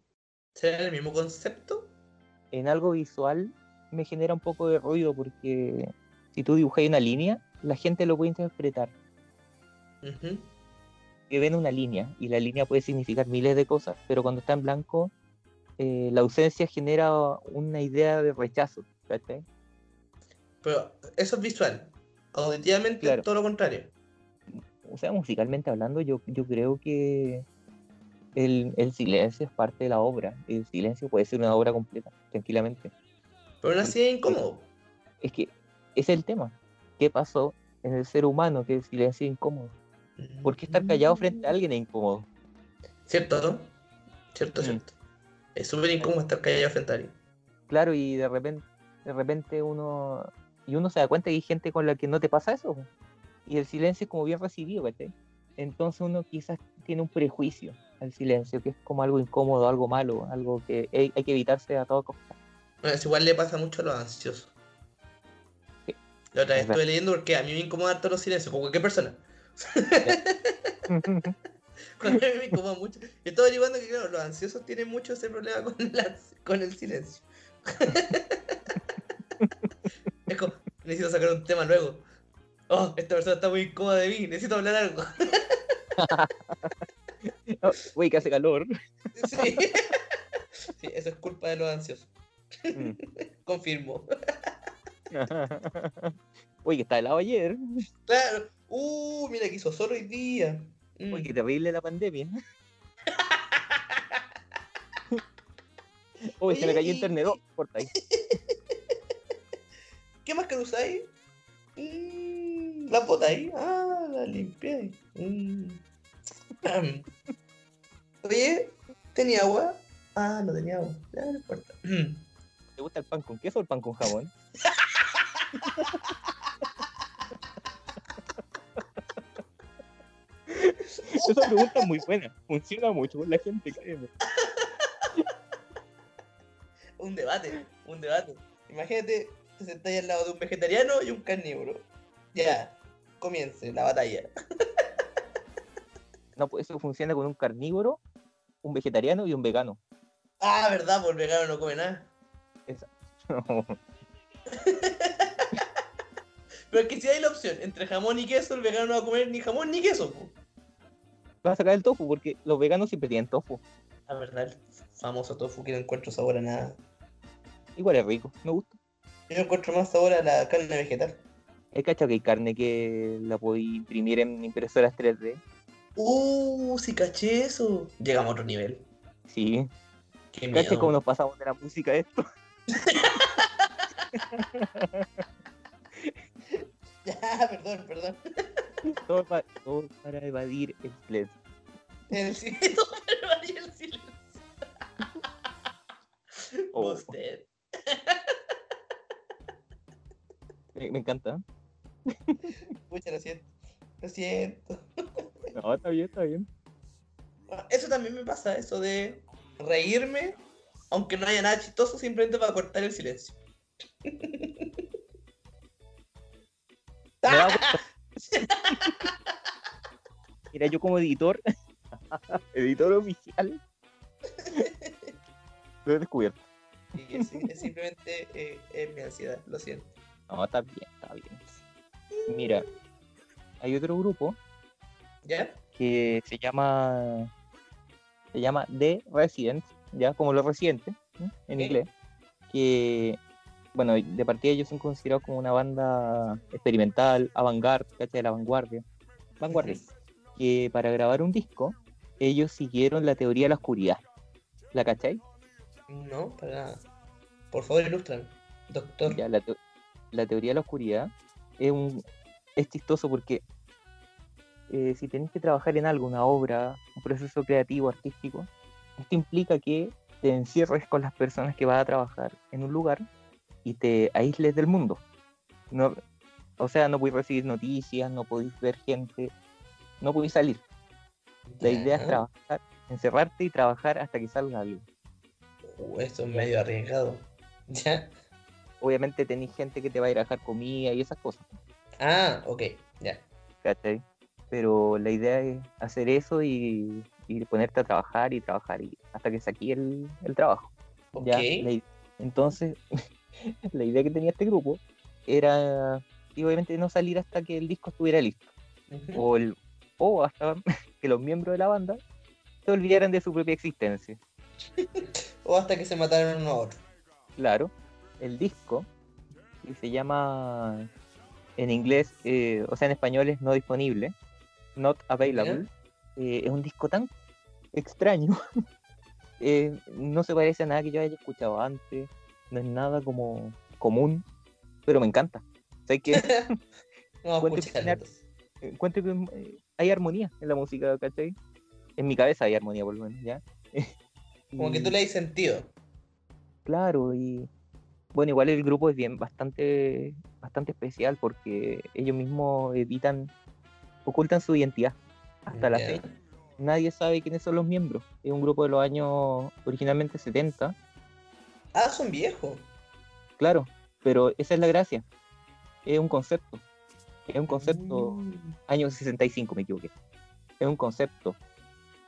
¿Será el mismo concepto? En algo visual me genera un poco de ruido porque si tú dibujas una línea, la gente lo puede interpretar. Que ven una línea y la línea puede significar miles de cosas, pero cuando está en blanco, eh, la ausencia genera una idea de rechazo. Pero eso es visual. Auditivamente Claro. todo lo contrario. O sea, musicalmente hablando, yo, yo creo que el, el silencio es parte de la obra. El silencio puede ser una obra completa, tranquilamente. Pero aún así es incómodo. Es que ese es el tema. ¿Qué pasó en el ser humano que el silencio es incómodo? ¿Por qué estar callado frente a alguien es incómodo? ¿Cierto, no? Cierto, Mm. cierto. Es súper incómodo estar callado frente a alguien. Claro, y de repente, de repente uno, y uno se da cuenta que hay gente con la que no te pasa eso. Y el silencio es como bien recibido, ¿cachai? Entonces uno quizás tiene un prejuicio al silencio, que es como algo incómodo, algo malo, algo que hay, hay que evitarse a toda costa. Bueno, eso igual le pasa mucho a los ansiosos. La otra vez estuve leyendo porque a mí me incomoda todos los silencios, como cualquier persona. Cuando a mí me incomoda mucho. Yo estaba averiguando que claro, los ansiosos tienen mucho ese problema con el, ans- con el silencio. es como, necesito sacar un tema luego. Oh, esta persona está muy incómoda de mí, necesito hablar algo. Oh, Uy, que hace calor. sí. Sí, eso es culpa de los ansiosos. Mm. Confirmo. Uy, que está helado ayer. Claro. Uh, mira que hizo solo hoy día. Mm. Uy, qué terrible la pandemia. Uy, se me cayó Oye, internet. Oh, corta ahí. ¿Qué máscara usáis? Mm, la ahí. Ah, la limpié. ahí. Mm. Am. Oye, ¿tenía agua? Ah, no tenía agua. Ya, no importa. ¿Te gusta el pan con queso o el pan con jamón? Esa pregunta es muy buena. Funciona mucho con la gente, créeme. Un debate, un debate. Imagínate, te sentáis al lado de un vegetariano y un carnívoro. Ya, comience la batalla. No, pues eso funciona con un carnívoro, un vegetariano y un vegano. Ah, verdad, pues el vegano no come nada. Pero es que si hay la opción entre jamón y queso, el vegano no va a comer ni jamón ni queso. po. Vas a sacar el tofu porque los veganos siempre tienen tofu. La verdad, el famoso tofu que no encuentro sabor a nada. Igual es rico, me gusta. Yo encuentro más sabor a la carne vegetal. He cachado que hay carne que la podéis imprimir en impresoras 3D. Uh, sí caché eso. Llegamos a otro nivel. Sí. Qué ¿Caché miedo. cómo nos pasamos de la música esto? Ya, perdón, perdón. todo, pa- todo para evadir el silencio. En el silencio, pero ahí el silencio. Oh. Usted. Me, me encanta. Pucha, lo siento. Lo siento. No, está bien, está bien. Eso también me pasa, eso de reírme, aunque no haya nada chistoso, simplemente para cortar el silencio. Mira, yo como editor, editor oficial, lo he descubierto. Y es, es simplemente eh, es mi ansiedad, lo siento. No, está bien, está bien. Mira, hay otro grupo ¿Ya? que se llama se llama The Residents, ya como los residentes ¿no? en inglés, que bueno, de partida ellos son considerados como una banda experimental, avant-garde, ¿cachai? De la vanguardia, vanguardia, que para grabar un disco ellos siguieron la teoría de la oscuridad, ¿la cachai? No, para nada. Por favor, ilustran, doctor. Ya, la, teo- la teoría de la oscuridad es, un, es chistoso porque eh, si tenés que trabajar en algo, una obra, un proceso creativo, artístico, esto implica que te encierres con las personas que vas a trabajar en un lugar y te aísles del mundo. No, o sea, no podéis recibir noticias, no podéis ver gente, no podéis salir. La idea es trabajar, encerrarte y trabajar hasta que salga algo. Uh, esto es medio arriesgado. ¿Ya? Obviamente tenéis gente que te va a ir a dejar comida y esas cosas. Ah, ok, ya. ¿cachai? Pero la idea es hacer eso y, y ponerte a trabajar y trabajar y hasta que saque el, el trabajo. Ok. ¿ya? La i- entonces, la idea que tenía este grupo era, y obviamente, no salir hasta que el disco estuviera listo. O, el, o hasta que los miembros de la banda se olvidaran de su propia existencia. O hasta que se mataron uno a otro. Claro, el disco, que se llama en inglés, eh, o sea, en español es no disponible, not available, eh, es un disco tan extraño, eh, no se parece a nada que yo haya escuchado antes, no es nada como común, pero me encanta. ¿Sabes qué? Encuentro que eh, hay armonía en la música, ¿cachai? En mi cabeza hay armonía, por lo menos, ¿ya? Como que tú le das sentido. Claro, y bueno, igual el grupo es bien bastante, bastante especial porque ellos mismos editan, ocultan su identidad. Hasta la fecha nadie sabe quiénes son los miembros. Es un grupo de los años originalmente 70, Ah, son viejos. claro, pero esa es la gracia. Es un concepto. Es un concepto, Mm. año 65 me equivoqué. Es un concepto.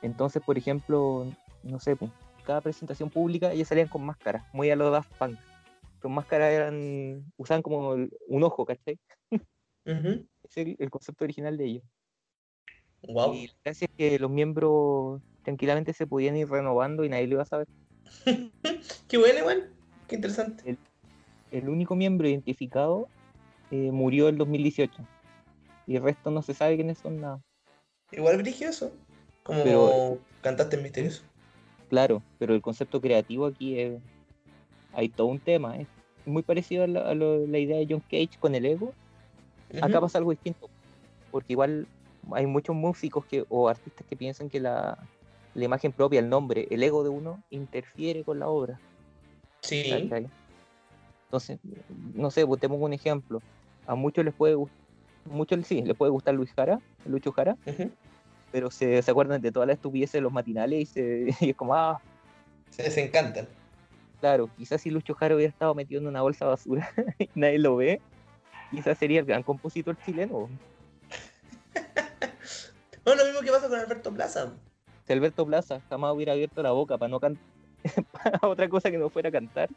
Entonces, por ejemplo, no sé, pues, cada presentación pública ellos salían con máscaras, muy a los Daft Punk. Sus máscaras eran, usaban como un ojo, ¿cachai? Ujú. Es el, el concepto original de ellos. Wow. Y la gracia es que los miembros tranquilamente se podían ir renovando y nadie lo iba a saber. Qué bueno, igual. Qué interesante. El único miembro identificado eh, murió en 2018. Y el resto no se sabe quiénes son nada. Igual eso. Como Pero- cantantes misteriosos. Claro, pero el concepto creativo aquí es. Hay todo un tema. Es muy parecido a, la, a lo- la idea de John Cage con el ego. Acá pasa algo distinto. Porque igual hay muchos músicos que, o artistas que piensan que la, la imagen propia, el nombre, el ego de uno interfiere con la obra. Sí. ¿cachai? Entonces, no sé, pues te pongo un ejemplo. A muchos les puede gustar, muchos sí, les puede gustar Luis Jara, Lucho Jara, pero se, se acuerdan de todas las estupideces de los matinales y, se, y es como, ah, Se desencantan. claro, quizás si Lucho Jara hubiera estado metido en una bolsa de basura y nadie lo ve, quizás sería el gran compositor chileno. Bueno, lo mismo que pasa con Alberto Plaza. Si Alberto Plaza jamás hubiera abierto la boca para no cantar otra cosa que no fuera cantar,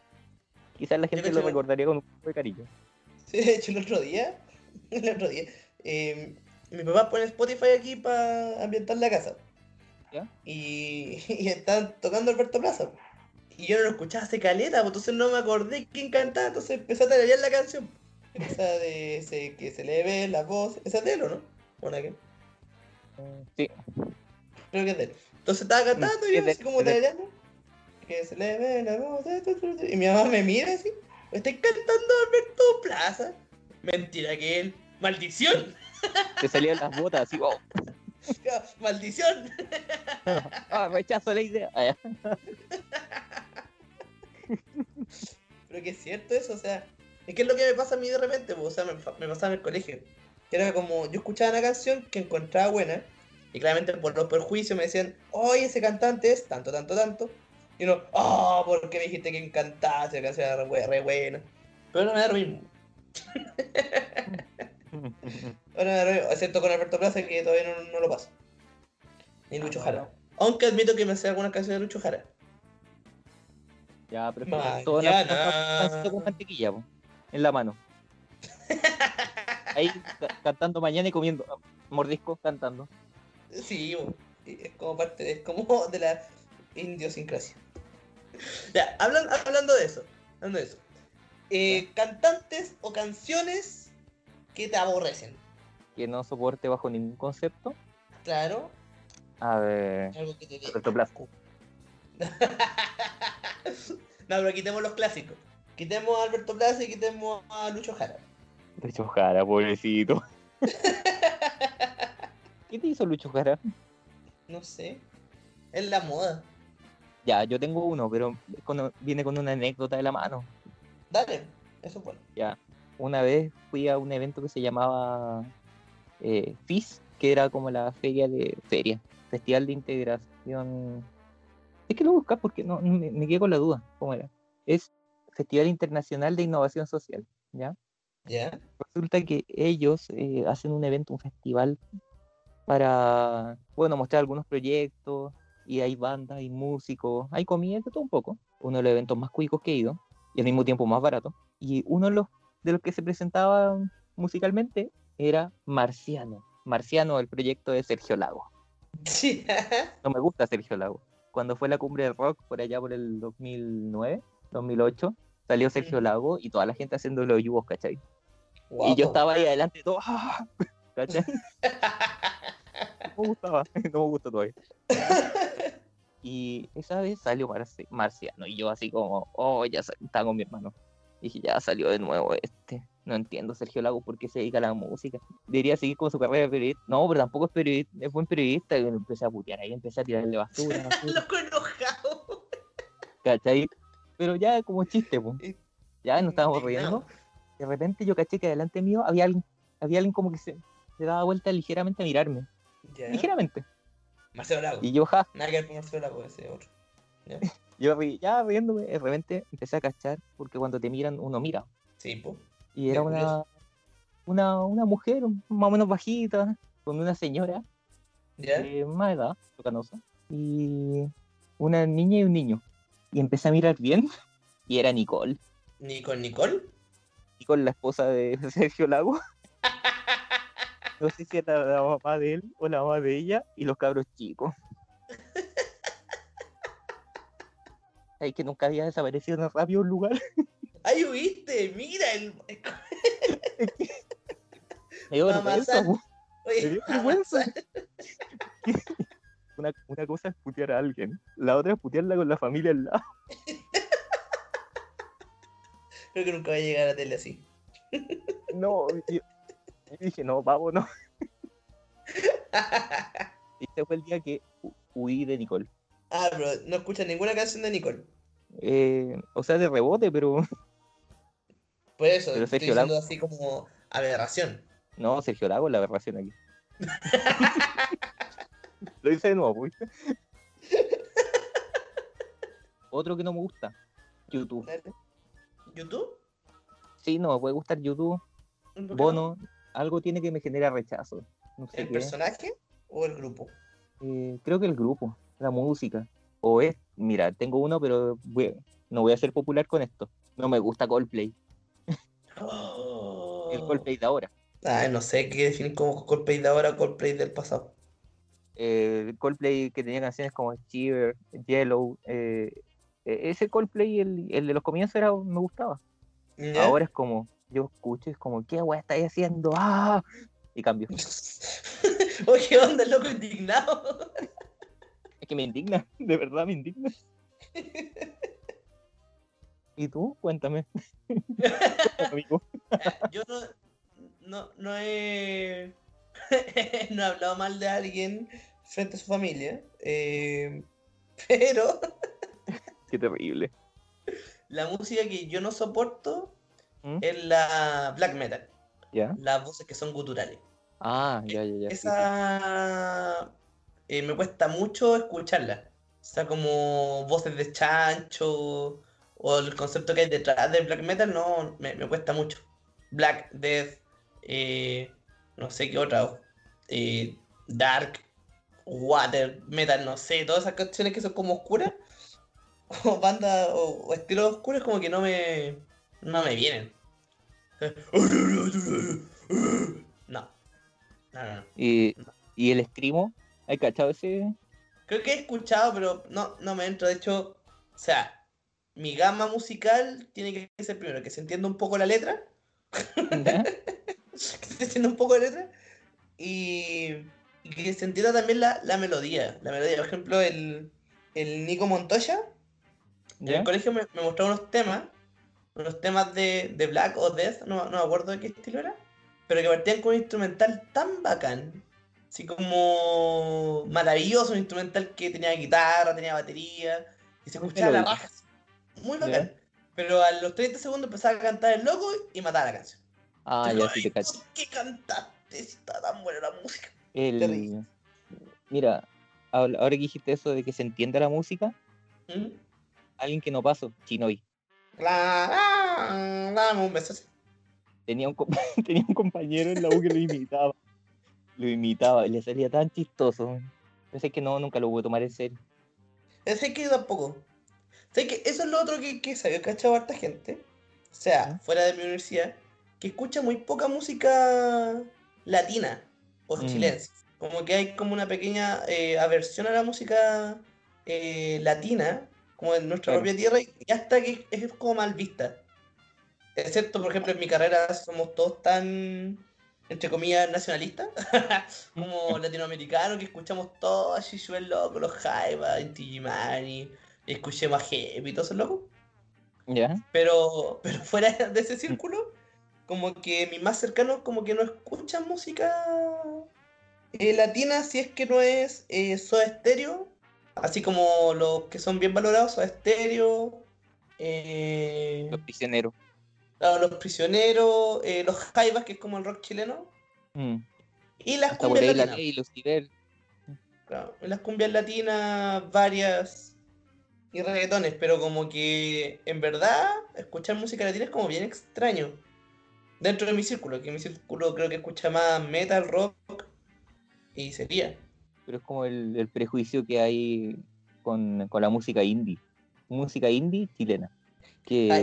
quizás la gente lo recordaría con un poco de cariño. Sí, de hecho, el otro día, el otro día, eh, mi papá pone Spotify aquí para ambientar la casa. ¿Ya? Y, y están tocando Alberto Plaza. Y yo no lo escuchaba hace caleta, pues, entonces no me acordé quién cantaba, entonces empecé a tararear la canción. Esa de ese que se le ve la voz, esa es de él, ¿o no? Bueno, que Sí, creo que es de él. Entonces estaba cantando yo así como tarareando. Que se le ve la voz, y mi mamá me mira así, estoy cantando Alberto Plaza. Mentira que él. ¡Maldición! te salían las botas así, oh, ¡Maldición! ah, rechazo la idea. Ah. Pero que es cierto eso, o sea, es que es lo que me pasa a mí de repente, pues, o sea, me, me pasaba en el colegio. Que era como, yo escuchaba una canción que encontraba buena, y claramente por los perjuicios me decían, oye, ese cantante es tanto, tanto, tanto. Y uno, oh, ¿por qué me dijiste que? Esa canción era re, re buena. Pero no me da lo mismo. Ahora me da lo mismo, excepto con Alberto Plaza, que todavía no, no lo paso. Ni Lucho Jara. Aunque admito que me sé algunas canciones de Lucho Jara. Ya, pero que todas las están con mantequilla, po, en la mano. Ahí ca- cantando mañana y comiendo mordiscos cantando. Sí, es como parte de, es como de la idiosincrasia. Ya, hablan- hablando de eso, hablando de eso. Eh, cantantes o canciones que te aborrecen. Que no soporte bajo ningún concepto. Claro, A ver, algo que te. No, pero quitemos los clásicos. Quitemos a Alberto Plaza y quitemos a Lucho Jara. Lucho Jara, pobrecito. ¿Qué te hizo Lucho Jara? No sé. Es la moda. Ya, yo tengo uno, pero con- viene con una anécdota de la mano. Dale, eso es bueno. Ya, una vez fui a un evento que se llamaba eh, FIS, que era como la feria de feria, Festival de Integración. Es que lo buscas porque no, no me, me quedé con la duda, ¿cómo era? Es Festival Internacional de Innovación Social, ¿ya? ¿Ya? Resulta que ellos eh, hacen un evento, un festival para, bueno, mostrar algunos proyectos y hay bandas, hay músicos, hay comida, de todo un poco. Uno de los eventos más cuicos que he ido y al mismo tiempo más barato. Y uno de los, de los que se presentaba musicalmente era Marciano. Marciano, el proyecto de Sergio Lago. Sí. No me gusta Sergio Lago. Cuando fue la cumbre del rock por allá por el 2009, 2008, salió Sergio Ujú. Lago y toda la gente haciendo los yugos, ¿cachai? Y yo estaba ahí adelante todo, ¡ah! ¿cachai? No me gustaba, no me gusta todavía. Y esa vez salió Marci- Marciano y yo así como, oh, ya estaba con mi hermano. Dije, ya salió de nuevo este. No entiendo Sergio Lago por qué se dedica a la música. Debería seguir con su carrera de periodista. No, pero tampoco es periodista, es buen periodista. Y me empecé a putear ahí, empecé a tirarle basura, basura, Loco enojado. ¿cachai? Pero ya como chiste, pues. Ya nos estábamos riendo. De repente yo caché que delante mío había alguien, había alguien como que se, se daba vuelta ligeramente a mirarme. Ya. Ligeramente. Marcelo Lago. Y yo, ja, Nada que ver con Marcelo Lago, ese otro. ¿Ya? yo ya riéndome, de repente empecé a cachar, porque cuando te miran, uno mira. Sí, po. Y era una, una, una mujer más o menos bajita, con una señora ¿Ya? de más edad, canosa, y una niña y un niño. Y empecé a mirar bien, y era Nicole. ¿Ni con Nicole? Nicole, la esposa de Sergio Lago. No sé si era la mamá de él o la mamá de ella y los cabros chicos. Ay, que nunca había desaparecido tan rápido un lugar. ¡Ay, huiste! ¡Mira! El... Me vergüenza, dio vergüenza. Una, una cosa es putear a alguien, la otra es putearla con la familia al lado. creo que nunca va a llegar a la tele así. No, yo, yo dije, no, pavo, no. Y este fue el día que hu- huí de Nicole. Ah, pero no escuchas ninguna canción de Nicole. Eh, o sea, de rebote, pero Por eso, Pero estoy Sergio diciendo Lago. así como aberración. no, Sergio Lago es la aberración aquí. Lo hice de nuevo, ¿viste? Otro que no me gusta, YouTube. ¿YouTube? Sí, no me puede gustar YouTube. ¿Por qué no? Algo tiene que me genera rechazo. No sé ¿El qué. personaje o el grupo? Eh, creo que el grupo, la música. O es, mira, tengo uno, pero voy- no voy a ser popular con esto. No me gusta Coldplay. El Coldplay de ahora. No sé qué definir como Coldplay de ahora o Coldplay del pasado. Eh, Coldplay que tenía canciones como Shiver, Yellow. eh, e- ese Coldplay, el, el de los comienzos, era, me gustaba. Ahora es como, yo escucho, es como, ¿qué weá estáis haciendo? ¡Ah! Y cambio. Oye, ¿qué onda, el loco indignado? Es que me indigna, de verdad me indigna. ¿Y tú? Cuéntame. Cuéntame, amigo. Yo no, no, no he, no he hablado mal de alguien frente a su familia, eh, pero Qué terrible. la música que yo no soporto ¿Mm? es la black metal, ¿Ya? las voces que son guturales. Ah, ya, ya, ya. Esa eh, me cuesta mucho escucharla. O sea, como voces de chancho o el concepto que hay detrás del black metal, no, me, me cuesta mucho. Black, Death, eh, no sé qué otra, eh, Dark, Water, Metal, no sé, todas esas canciones que son como oscuras, o bandas o, o estilos oscuros, como que no me, no me vienen. No, no, no. no. ¿Y, y el escrimo? ¿Hay cachado ese? Creo que he escuchado, pero no, no me entro. De hecho, o sea, mi gama musical tiene que ser primero que se entienda un poco la letra. Que se entienda un poco la letra. Y, y que se entienda también la, la melodía. La melodía, por ejemplo, el, el Nico Montoya. En el colegio me, me mostraba unos temas. Unos temas de, de Black o Death, no, no me acuerdo de qué estilo era. Pero que partían con un instrumental tan bacán. Así como maravilloso, un instrumental que tenía guitarra, tenía batería. Y se escuchaba la así, Muy bacán. Pero a los 30 segundos empezaba a cantar el loco y mataba la canción. Ah, ya sí "Ay, te cacho. ¿por ¿Qué cantaste? Si está tan buena la música. El... Mira, ahora ahora que dijiste eso de que se entienda la música, ¿Mm? alguien que no pasó, Chinoy. La- Dame un beso. Tenía un, compa- tenía un compañero en la U que lo imitaba. Lo imitaba y le salía tan chistoso. Pensé que no, nunca lo pude tomar en serio. Sé que tampoco. Sé que eso es lo otro que, que sabía, cachado harta gente. O sea, fuera de mi universidad, que escucha muy poca música latina o Mm. chilense. Como que hay como una pequeña eh, aversión a la música eh, latina, como en nuestra Claro. propia tierra, y ya está que es como mal vista. Excepto, por ejemplo, en mi carrera somos todos tan, entre comillas, nacionalistas, como latinoamericanos, que escuchamos todo así súper loco, los Jaiba, Inti Illimani, y escuché más heavy y todo eso loco. ¿Ya? Pero, pero fuera de ese círculo, como que mis más cercanos como que no escuchan música eh, latina si es que no es eh, Soda Stereo, así como los que son bien valorados, Soda Stereo, eh, Los prisioneros. claro, los prisioneros, eh, los jaivas, que es como el rock chileno, Mm. y las Hasta cumbias ahí la latinas. ley, los. Claro, las cumbias latinas varias y reggaetones, pero como que en verdad escuchar música latina es como bien extraño. Dentro de mi círculo, que mi círculo creo que escucha más metal, rock y sería. Pero es como el, el prejuicio que hay con, con la música indie. Música indie chilena. Que Ah.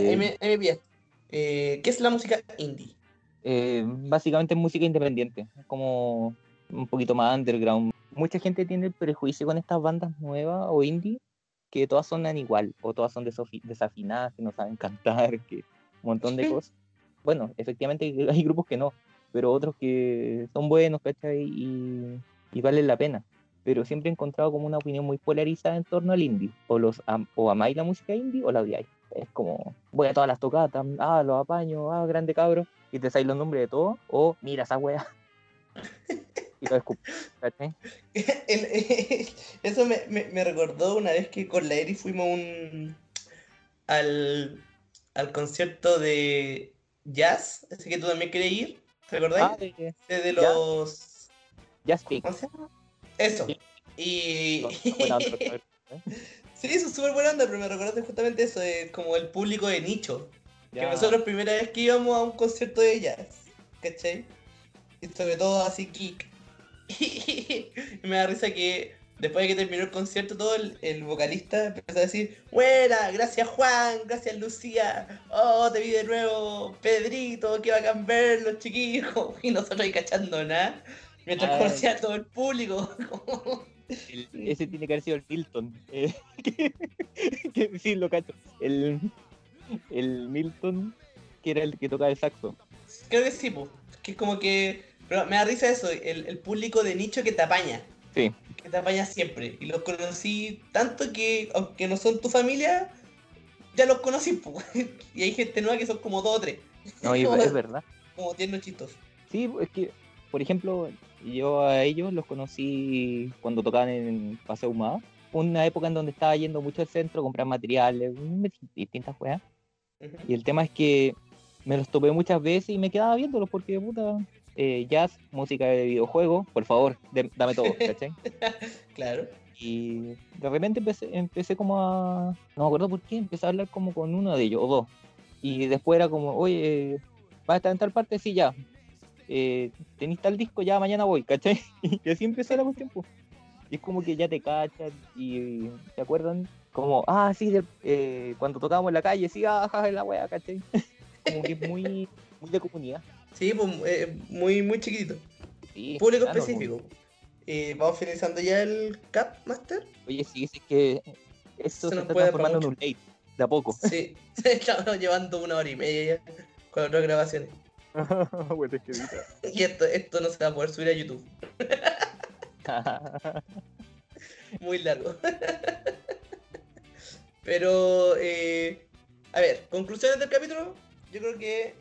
Eh, ¿Qué es la música indie? eh, básicamente es música independiente. Es como un poquito más underground. Mucha gente tiene el prejuicio con estas bandas nuevas o indie que todas sonan igual o todas son desafinadas, que no saben cantar, que un montón de cosas. Bueno, efectivamente hay grupos que no, pero otros que son buenos, ¿cachai? Y, y valen la pena. Pero siempre he encontrado como una opinión muy polarizada en torno al indie. O, los am- o amáis la música indie o la odiáis. Es como, voy a todas las tocatas, ah, los apaño, ah, grande cabro, y te sabéis los nombres de todos, o mira esa wea. y lo eso me, me- me recordó una vez que con la Eri fuimos un, al, al concierto de jazz, ese que tú también querías ir, ¿te acordáis? Ah, de De, de ya. los... Just Speak. ¿Cómo se llama? Eso. Y. Cabrón. sí, eso es súper buena onda, pero me recordaste justamente eso, de como el público de nicho. Que nosotros primera vez que íbamos a un concierto de jazz, ¿cachai? Y sobre todo así geek. Y me da risa que después de que terminó el concierto todo el, el vocalista empezó a decir, buena, gracias Juan, gracias Lucía, oh te vi de nuevo, Pedrito, qué bacán verlos chiquillos, y nosotros ahí cachando nada, mientras Ah. conocía a todo el público. El- ese tiene que haber sido el Milton. eh, que, que sí, lo cacho. El, el Milton, que era el que tocaba el saxo. Creo que sí, pues, que es como que, pero me da risa eso, el, el público de nicho que te apaña. Sí. que te apaña siempre. Y los conocí tanto que, aunque no son tu familia, ya los conocí. po. Y hay gente nueva que son como dos o tres. No, y es verdad. Como tiernos chistosos. Sí, es que, por ejemplo, yo a ellos los conocí cuando tocaban en Paseo Humada. Una época en donde estaba yendo mucho al centro a comprar materiales, mm, distintas. Ujú. Y el tema es que me los topé muchas veces y me quedaba viéndolos porque, puta, eh, jazz, música de videojuego, por favor, de- dame todo, ¿cachai? Claro. Y de repente empecé, empecé como a... No me acuerdo por qué, empecé a hablar como con uno de ellos, o dos. Y después era como, oye, ¿vas a estar en tal parte? Sí, ya. Eh, ¿Tenís tal disco? Ya, mañana voy, ¿cachai? Y así empezó la cuestión, pues. Y es como que ya te cachan y te acuerdan como, ah, sí, de- eh, cuando tocábamos en la calle, sí, ah, jaja, la wea, ¿cachai? Como que es muy, muy de comunidad. Sí, pues eh, muy, muy chiquitito. Sí, Público claro, específico. Eh, Vamos finalizando ya el Cap Master. Oye, sí, sí, es que esto Se se, nos está transformando en un late, de a poco. Sí, estamos llevando una hora y media ya con dos grabaciones. Y esto, esto no se va a poder subir a YouTube. Muy largo. Pero, eh, a ver, conclusiones del capítulo. Yo creo que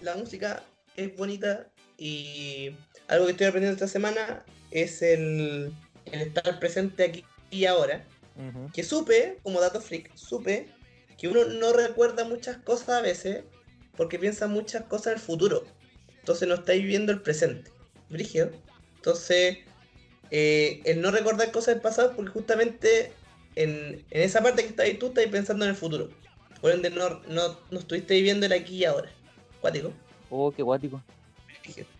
la música es bonita y algo que estoy aprendiendo esta semana es el, el estar presente aquí y ahora. Que supe, como dato freak, supe que uno no recuerda muchas cosas a veces porque piensa muchas cosas en el futuro. Entonces no está viviendo el presente. Brígido. Entonces, eh, el no recordar cosas del pasado porque justamente en, en esa parte que estás ahí tú estás pensando en el futuro. Por ende no, no, no estuviste viviendo el aquí y ahora. Cuático. Oh, qué guático.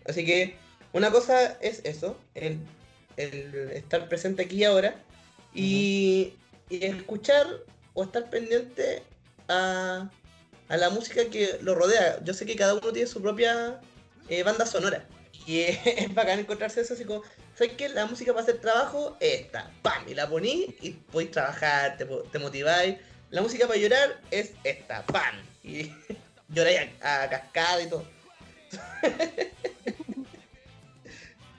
Así que una cosa es eso, el, el estar presente aquí y ahora, y, y escuchar o estar pendiente a, a la música que lo rodea. Yo sé que cada uno tiene su propia eh, banda sonora. Y es, encontrarse eso así como, ¿sabes qué? La música para hacer trabajo es esta, ¡pam! Y la poní y podéis trabajar, te, motiváis. La música para llorar es esta, ¡pam! Y lloráis a, a cascada y todo.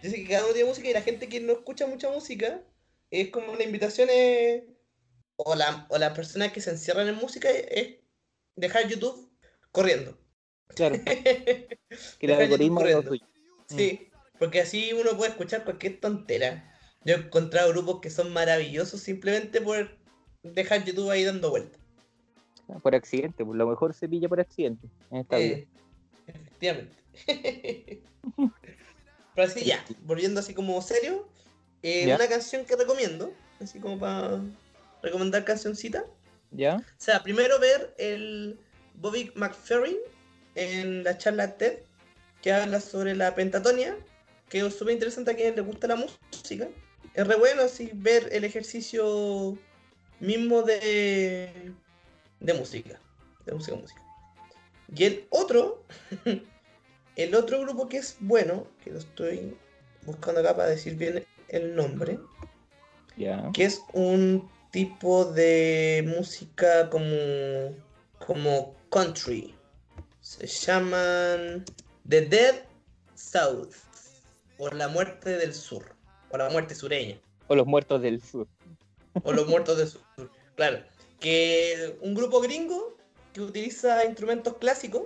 Yo sé que cada uno tiene música y la gente que no escucha mucha música es como la invitación es, o, la, o las personas que se encierran en música es dejar YouTube corriendo. Claro, que el algoritmo es. Sí, porque así uno puede escuchar cualquier tontera. Yo he encontrado grupos que son maravillosos simplemente por dejar YouTube ahí dando vueltas. Por accidente, por lo mejor se pilla por accidente en esta vida. Efectivamente. Pero así ya, volviendo así como serio, eh, una canción que recomiendo, así como para recomendar cancioncita. ¿Ya? O sea, primero ver el Bobby McFerrin en la charla TED que habla sobre la pentatonia, que es súper interesante a quien le gusta la música. Es re bueno así ver el ejercicio mismo de, de música, de música, música. Y el otro, el otro grupo que es bueno, que lo estoy buscando acá para decir bien el nombre, ¿Ya? que es un tipo de música como como country. Se llaman The Dead South o la muerte del sur o la muerte sureña O los muertos del sur. o los muertos del sur. Claro, que un grupo gringo que utiliza instrumentos clásicos,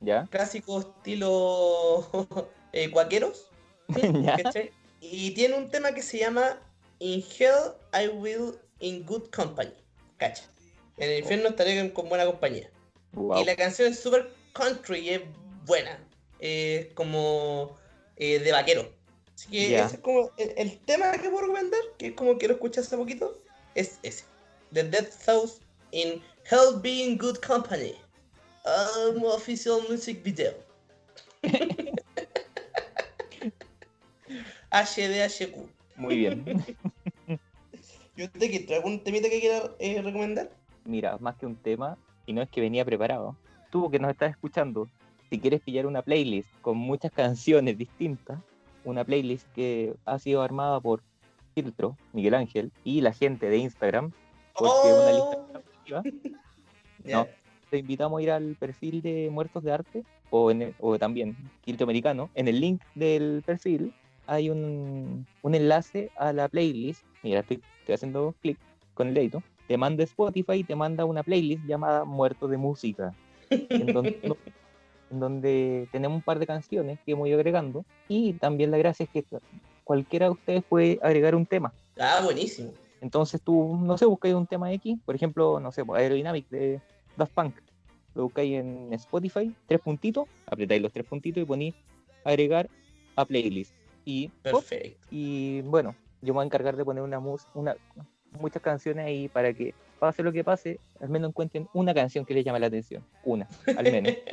¿Ya? clásicos estilo eh, cuaqueros. Y tiene un tema que se llama In Hell I Will in Good Company. ¿Cacha? En el infierno estaré con buena compañía. Wow. Y la canción es super country y es buena. Es como eh, de vaquero. Así que ese es como el, el tema que puedo recomendar, que es como quiero escuchar hace poquito, es ese. The Dead South in Hell Being Good Company. Um, official music video. HDHQ. Muy bien. ¿Y usted qué? ¿Algún temita que quiera eh, recomendar? Mira, más que un tema, y no es que venía preparado, tú que nos estás escuchando, si quieres pillar una playlist con muchas canciones distintas, una playlist que ha sido armada por Filtro, Miguel Ángel y la gente de Instagram, porque es una lista Oh. colaborativa, Ya. No. te invitamos a ir al perfil de Muertos de Arte o, en el- o también Filtro Americano. En el link del perfil hay un, un enlace a la playlist. Mira, estoy, estoy haciendo clic con el dedito. Te manda Spotify y te manda una playlist llamada Muertos de Música. En donde, en donde tenemos un par de canciones que hemos ido agregando. Y también la gracia es que cualquiera de ustedes puede agregar un tema. Ah, buenísimo. Entonces tú, no sé, buscáis un tema X, por ejemplo, no sé, pues, Aerodynamic de Daft Punk. Lo buscáis en Spotify, tres puntitos, apretáis los tres puntitos y ponéis agregar a playlist. Y, ¡pop! Perfecto. y bueno, yo me voy a encargar de poner una, mus- una muchas canciones ahí para que pase lo que pase, al menos encuentren una canción que les llame la atención. Una, al menos.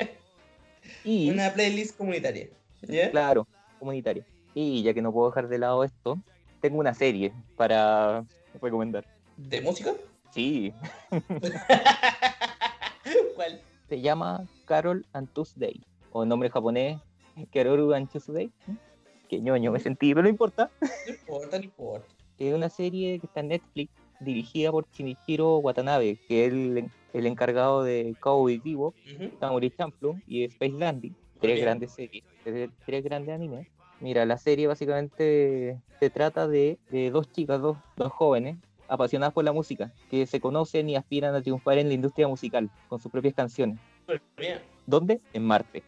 Y, Una playlist comunitaria. Claro, comunitaria. Y ya que no puedo dejar de lado esto, tengo una serie para recomendar. ¿De música? Sí, ¿Cuál? se llama Carol and Tuesday, o nombre japonés, Karoru and Tuesday. Que ñoño me sentí, pero no importa. No importa, no importa. Es una serie que está en Netflix, dirigida por Shinichiro Watanabe, que es el, el encargado de Cowboy Vivo. Samurai Champloo y Space Dandy. Tres grandes series, tres, tres grandes animes. Mira, la serie básicamente se trata de, de dos chicas, dos, dos jóvenes, apasionadas por la música, que se conocen y aspiran a triunfar en la industria musical con sus propias canciones. ¿Dónde? En Marte.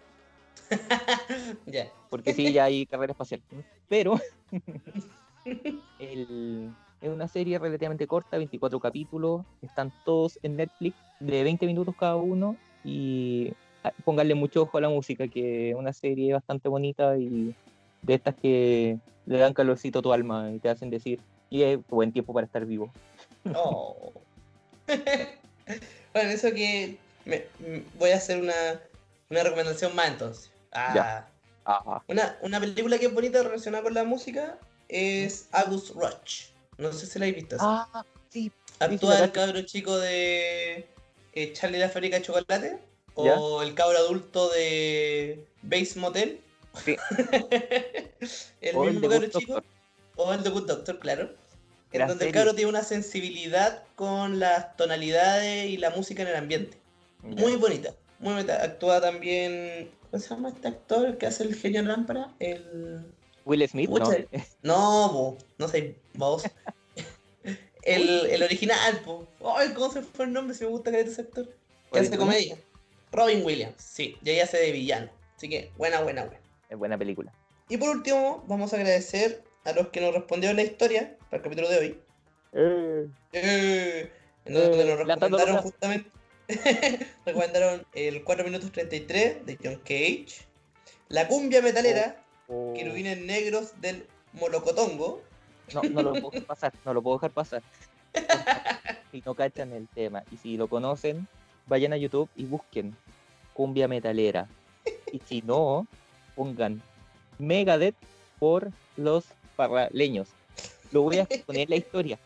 Ya. porque sí, ya hay carrera espacial. Pero el- es una serie relativamente corta, 24 capítulos, están todos en Netflix, de 20 minutos cada uno, y ah, pónganle mucho ojo a la música, que es una serie bastante bonita y de estas que le dan calorcito a tu alma y te hacen decir, y es buen tiempo para estar vivo. Oh. bueno, eso que me- voy a hacer una, una recomendación más entonces. Ah, Ya. Ajá. Una, una película que es bonita relacionada con la música es Agus Roach. No sé si la habéis visto. Ah, sí. Actúa el cabro chico de eh, Charlie la fábrica de chocolate. Ya. O el cabro adulto de Base Motel. Sí. el O mismo cabro chico. Doctor. O el de Good Doctor, claro. En donde el cabro tiene una sensibilidad con las tonalidades y la música en el ambiente. Ya. Muy bonita. Muy bonita. Actúa también. ¿Cómo se llama este actor que hace el genio en lámpara? El. Will Smith, ¿no? Pucha, No, no sé, vos. El, el original, po. Ay, ¿cómo se fue el nombre? Si me gusta que ese actor. Que hace comedia. Robin Williams, sí. Y ahí hace de villano. Así que, buena, buena, buena. Es buena película. Y por último, vamos a agradecer a los que nos respondieron la historia para el capítulo de hoy. Eh, en donde Eh, nos levantando recomendaron justamente. recomendaron el 4 minutos 33 de John Cage. La cumbia metalera. Oh. Querubines negros del Molocotongo. No, no lo puedo dejar pasar, no lo puedo dejar pasar. Si no cachan el tema y si lo conocen, vayan a YouTube y busquen cumbia metalera. Y si no, pongan Megadeth por los parraleños. Lo voy a poner en la historia.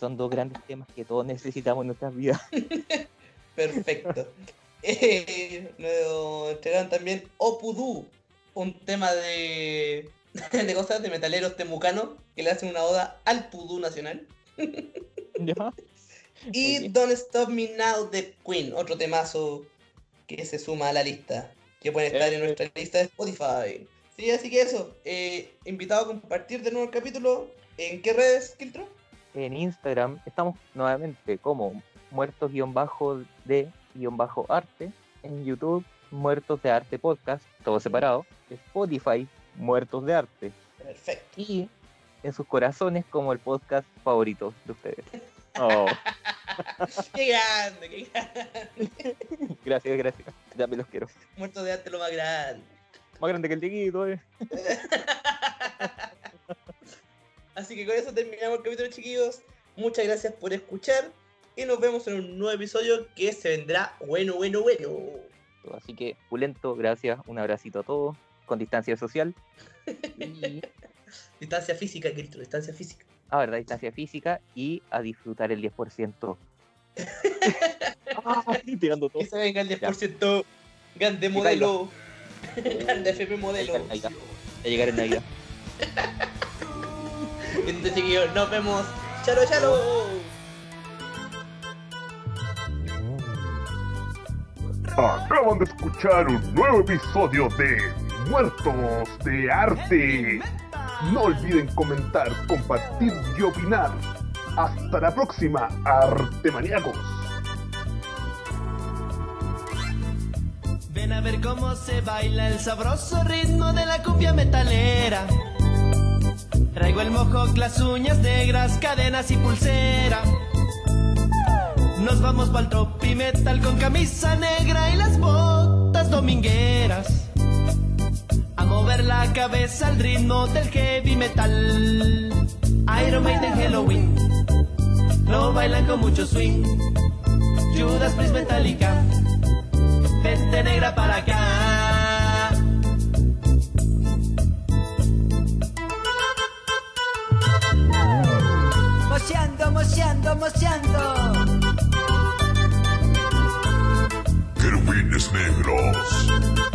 Son dos grandes temas que todos necesitamos en nuestras vidas. Perfecto. Eh, nos entregaron también Opudú, un tema de, de cosas de metaleros temucanos que le hacen una oda al pudú nacional. ¿Ya? Y. Don't Stop Me Now de Queen, otro temazo que se suma a la lista, que puede estar en Eh. nuestra lista de Spotify. Sí, así que eso, eh, invitado a compartir de nuevo el capítulo. ¿En qué redes, Kiltro? En Instagram estamos nuevamente como muertos-de-arte. En YouTube, Muertos de Arte Podcast, todo separado. Spotify, Muertos de Arte. Perfecto. y en sus corazones como el podcast favorito de ustedes. Oh, ¡Qué grande, qué grande! gracias, gracias. También los quiero. Muerto de arte lo más grande. Más grande que el Dieguito, eh. Así que con eso terminamos el capítulo, chiquillos. Muchas gracias por escuchar. Y nos vemos en un nuevo episodio que se vendrá bueno, bueno, bueno. Así que, Pulento, gracias, un abracito a todos, con distancia social. Y, Distancia física, Cristo, distancia física. ah, verdad, distancia física y a disfrutar el 10%. Ah, tirando todo. Que se venga el 10%. Grande modelo. Grande FP modelo. Ya llegar en Navidad. Ya llegar en Navidad. Entonces, chiquillos, nos vemos. ¡Chalo, chalo! Acaban de escuchar un nuevo episodio de Muertos de Arte. No olviden comentar, compartir y opinar. Hasta la próxima, Artemaniacos. Ven a ver cómo se baila el sabroso ritmo de la cumbia metalera. Traigo el mojo, las uñas negras, cadenas y pulsera. Nos vamos pa'l tropi metal con camisa negra y las botas domingueras. A mover la cabeza al ritmo del heavy metal. Iron Maiden Halloween. Lo bailan con mucho swing. Judas Priest Metallica. Vente negra para acá. Moceando, moceando, moceando. win this name at all.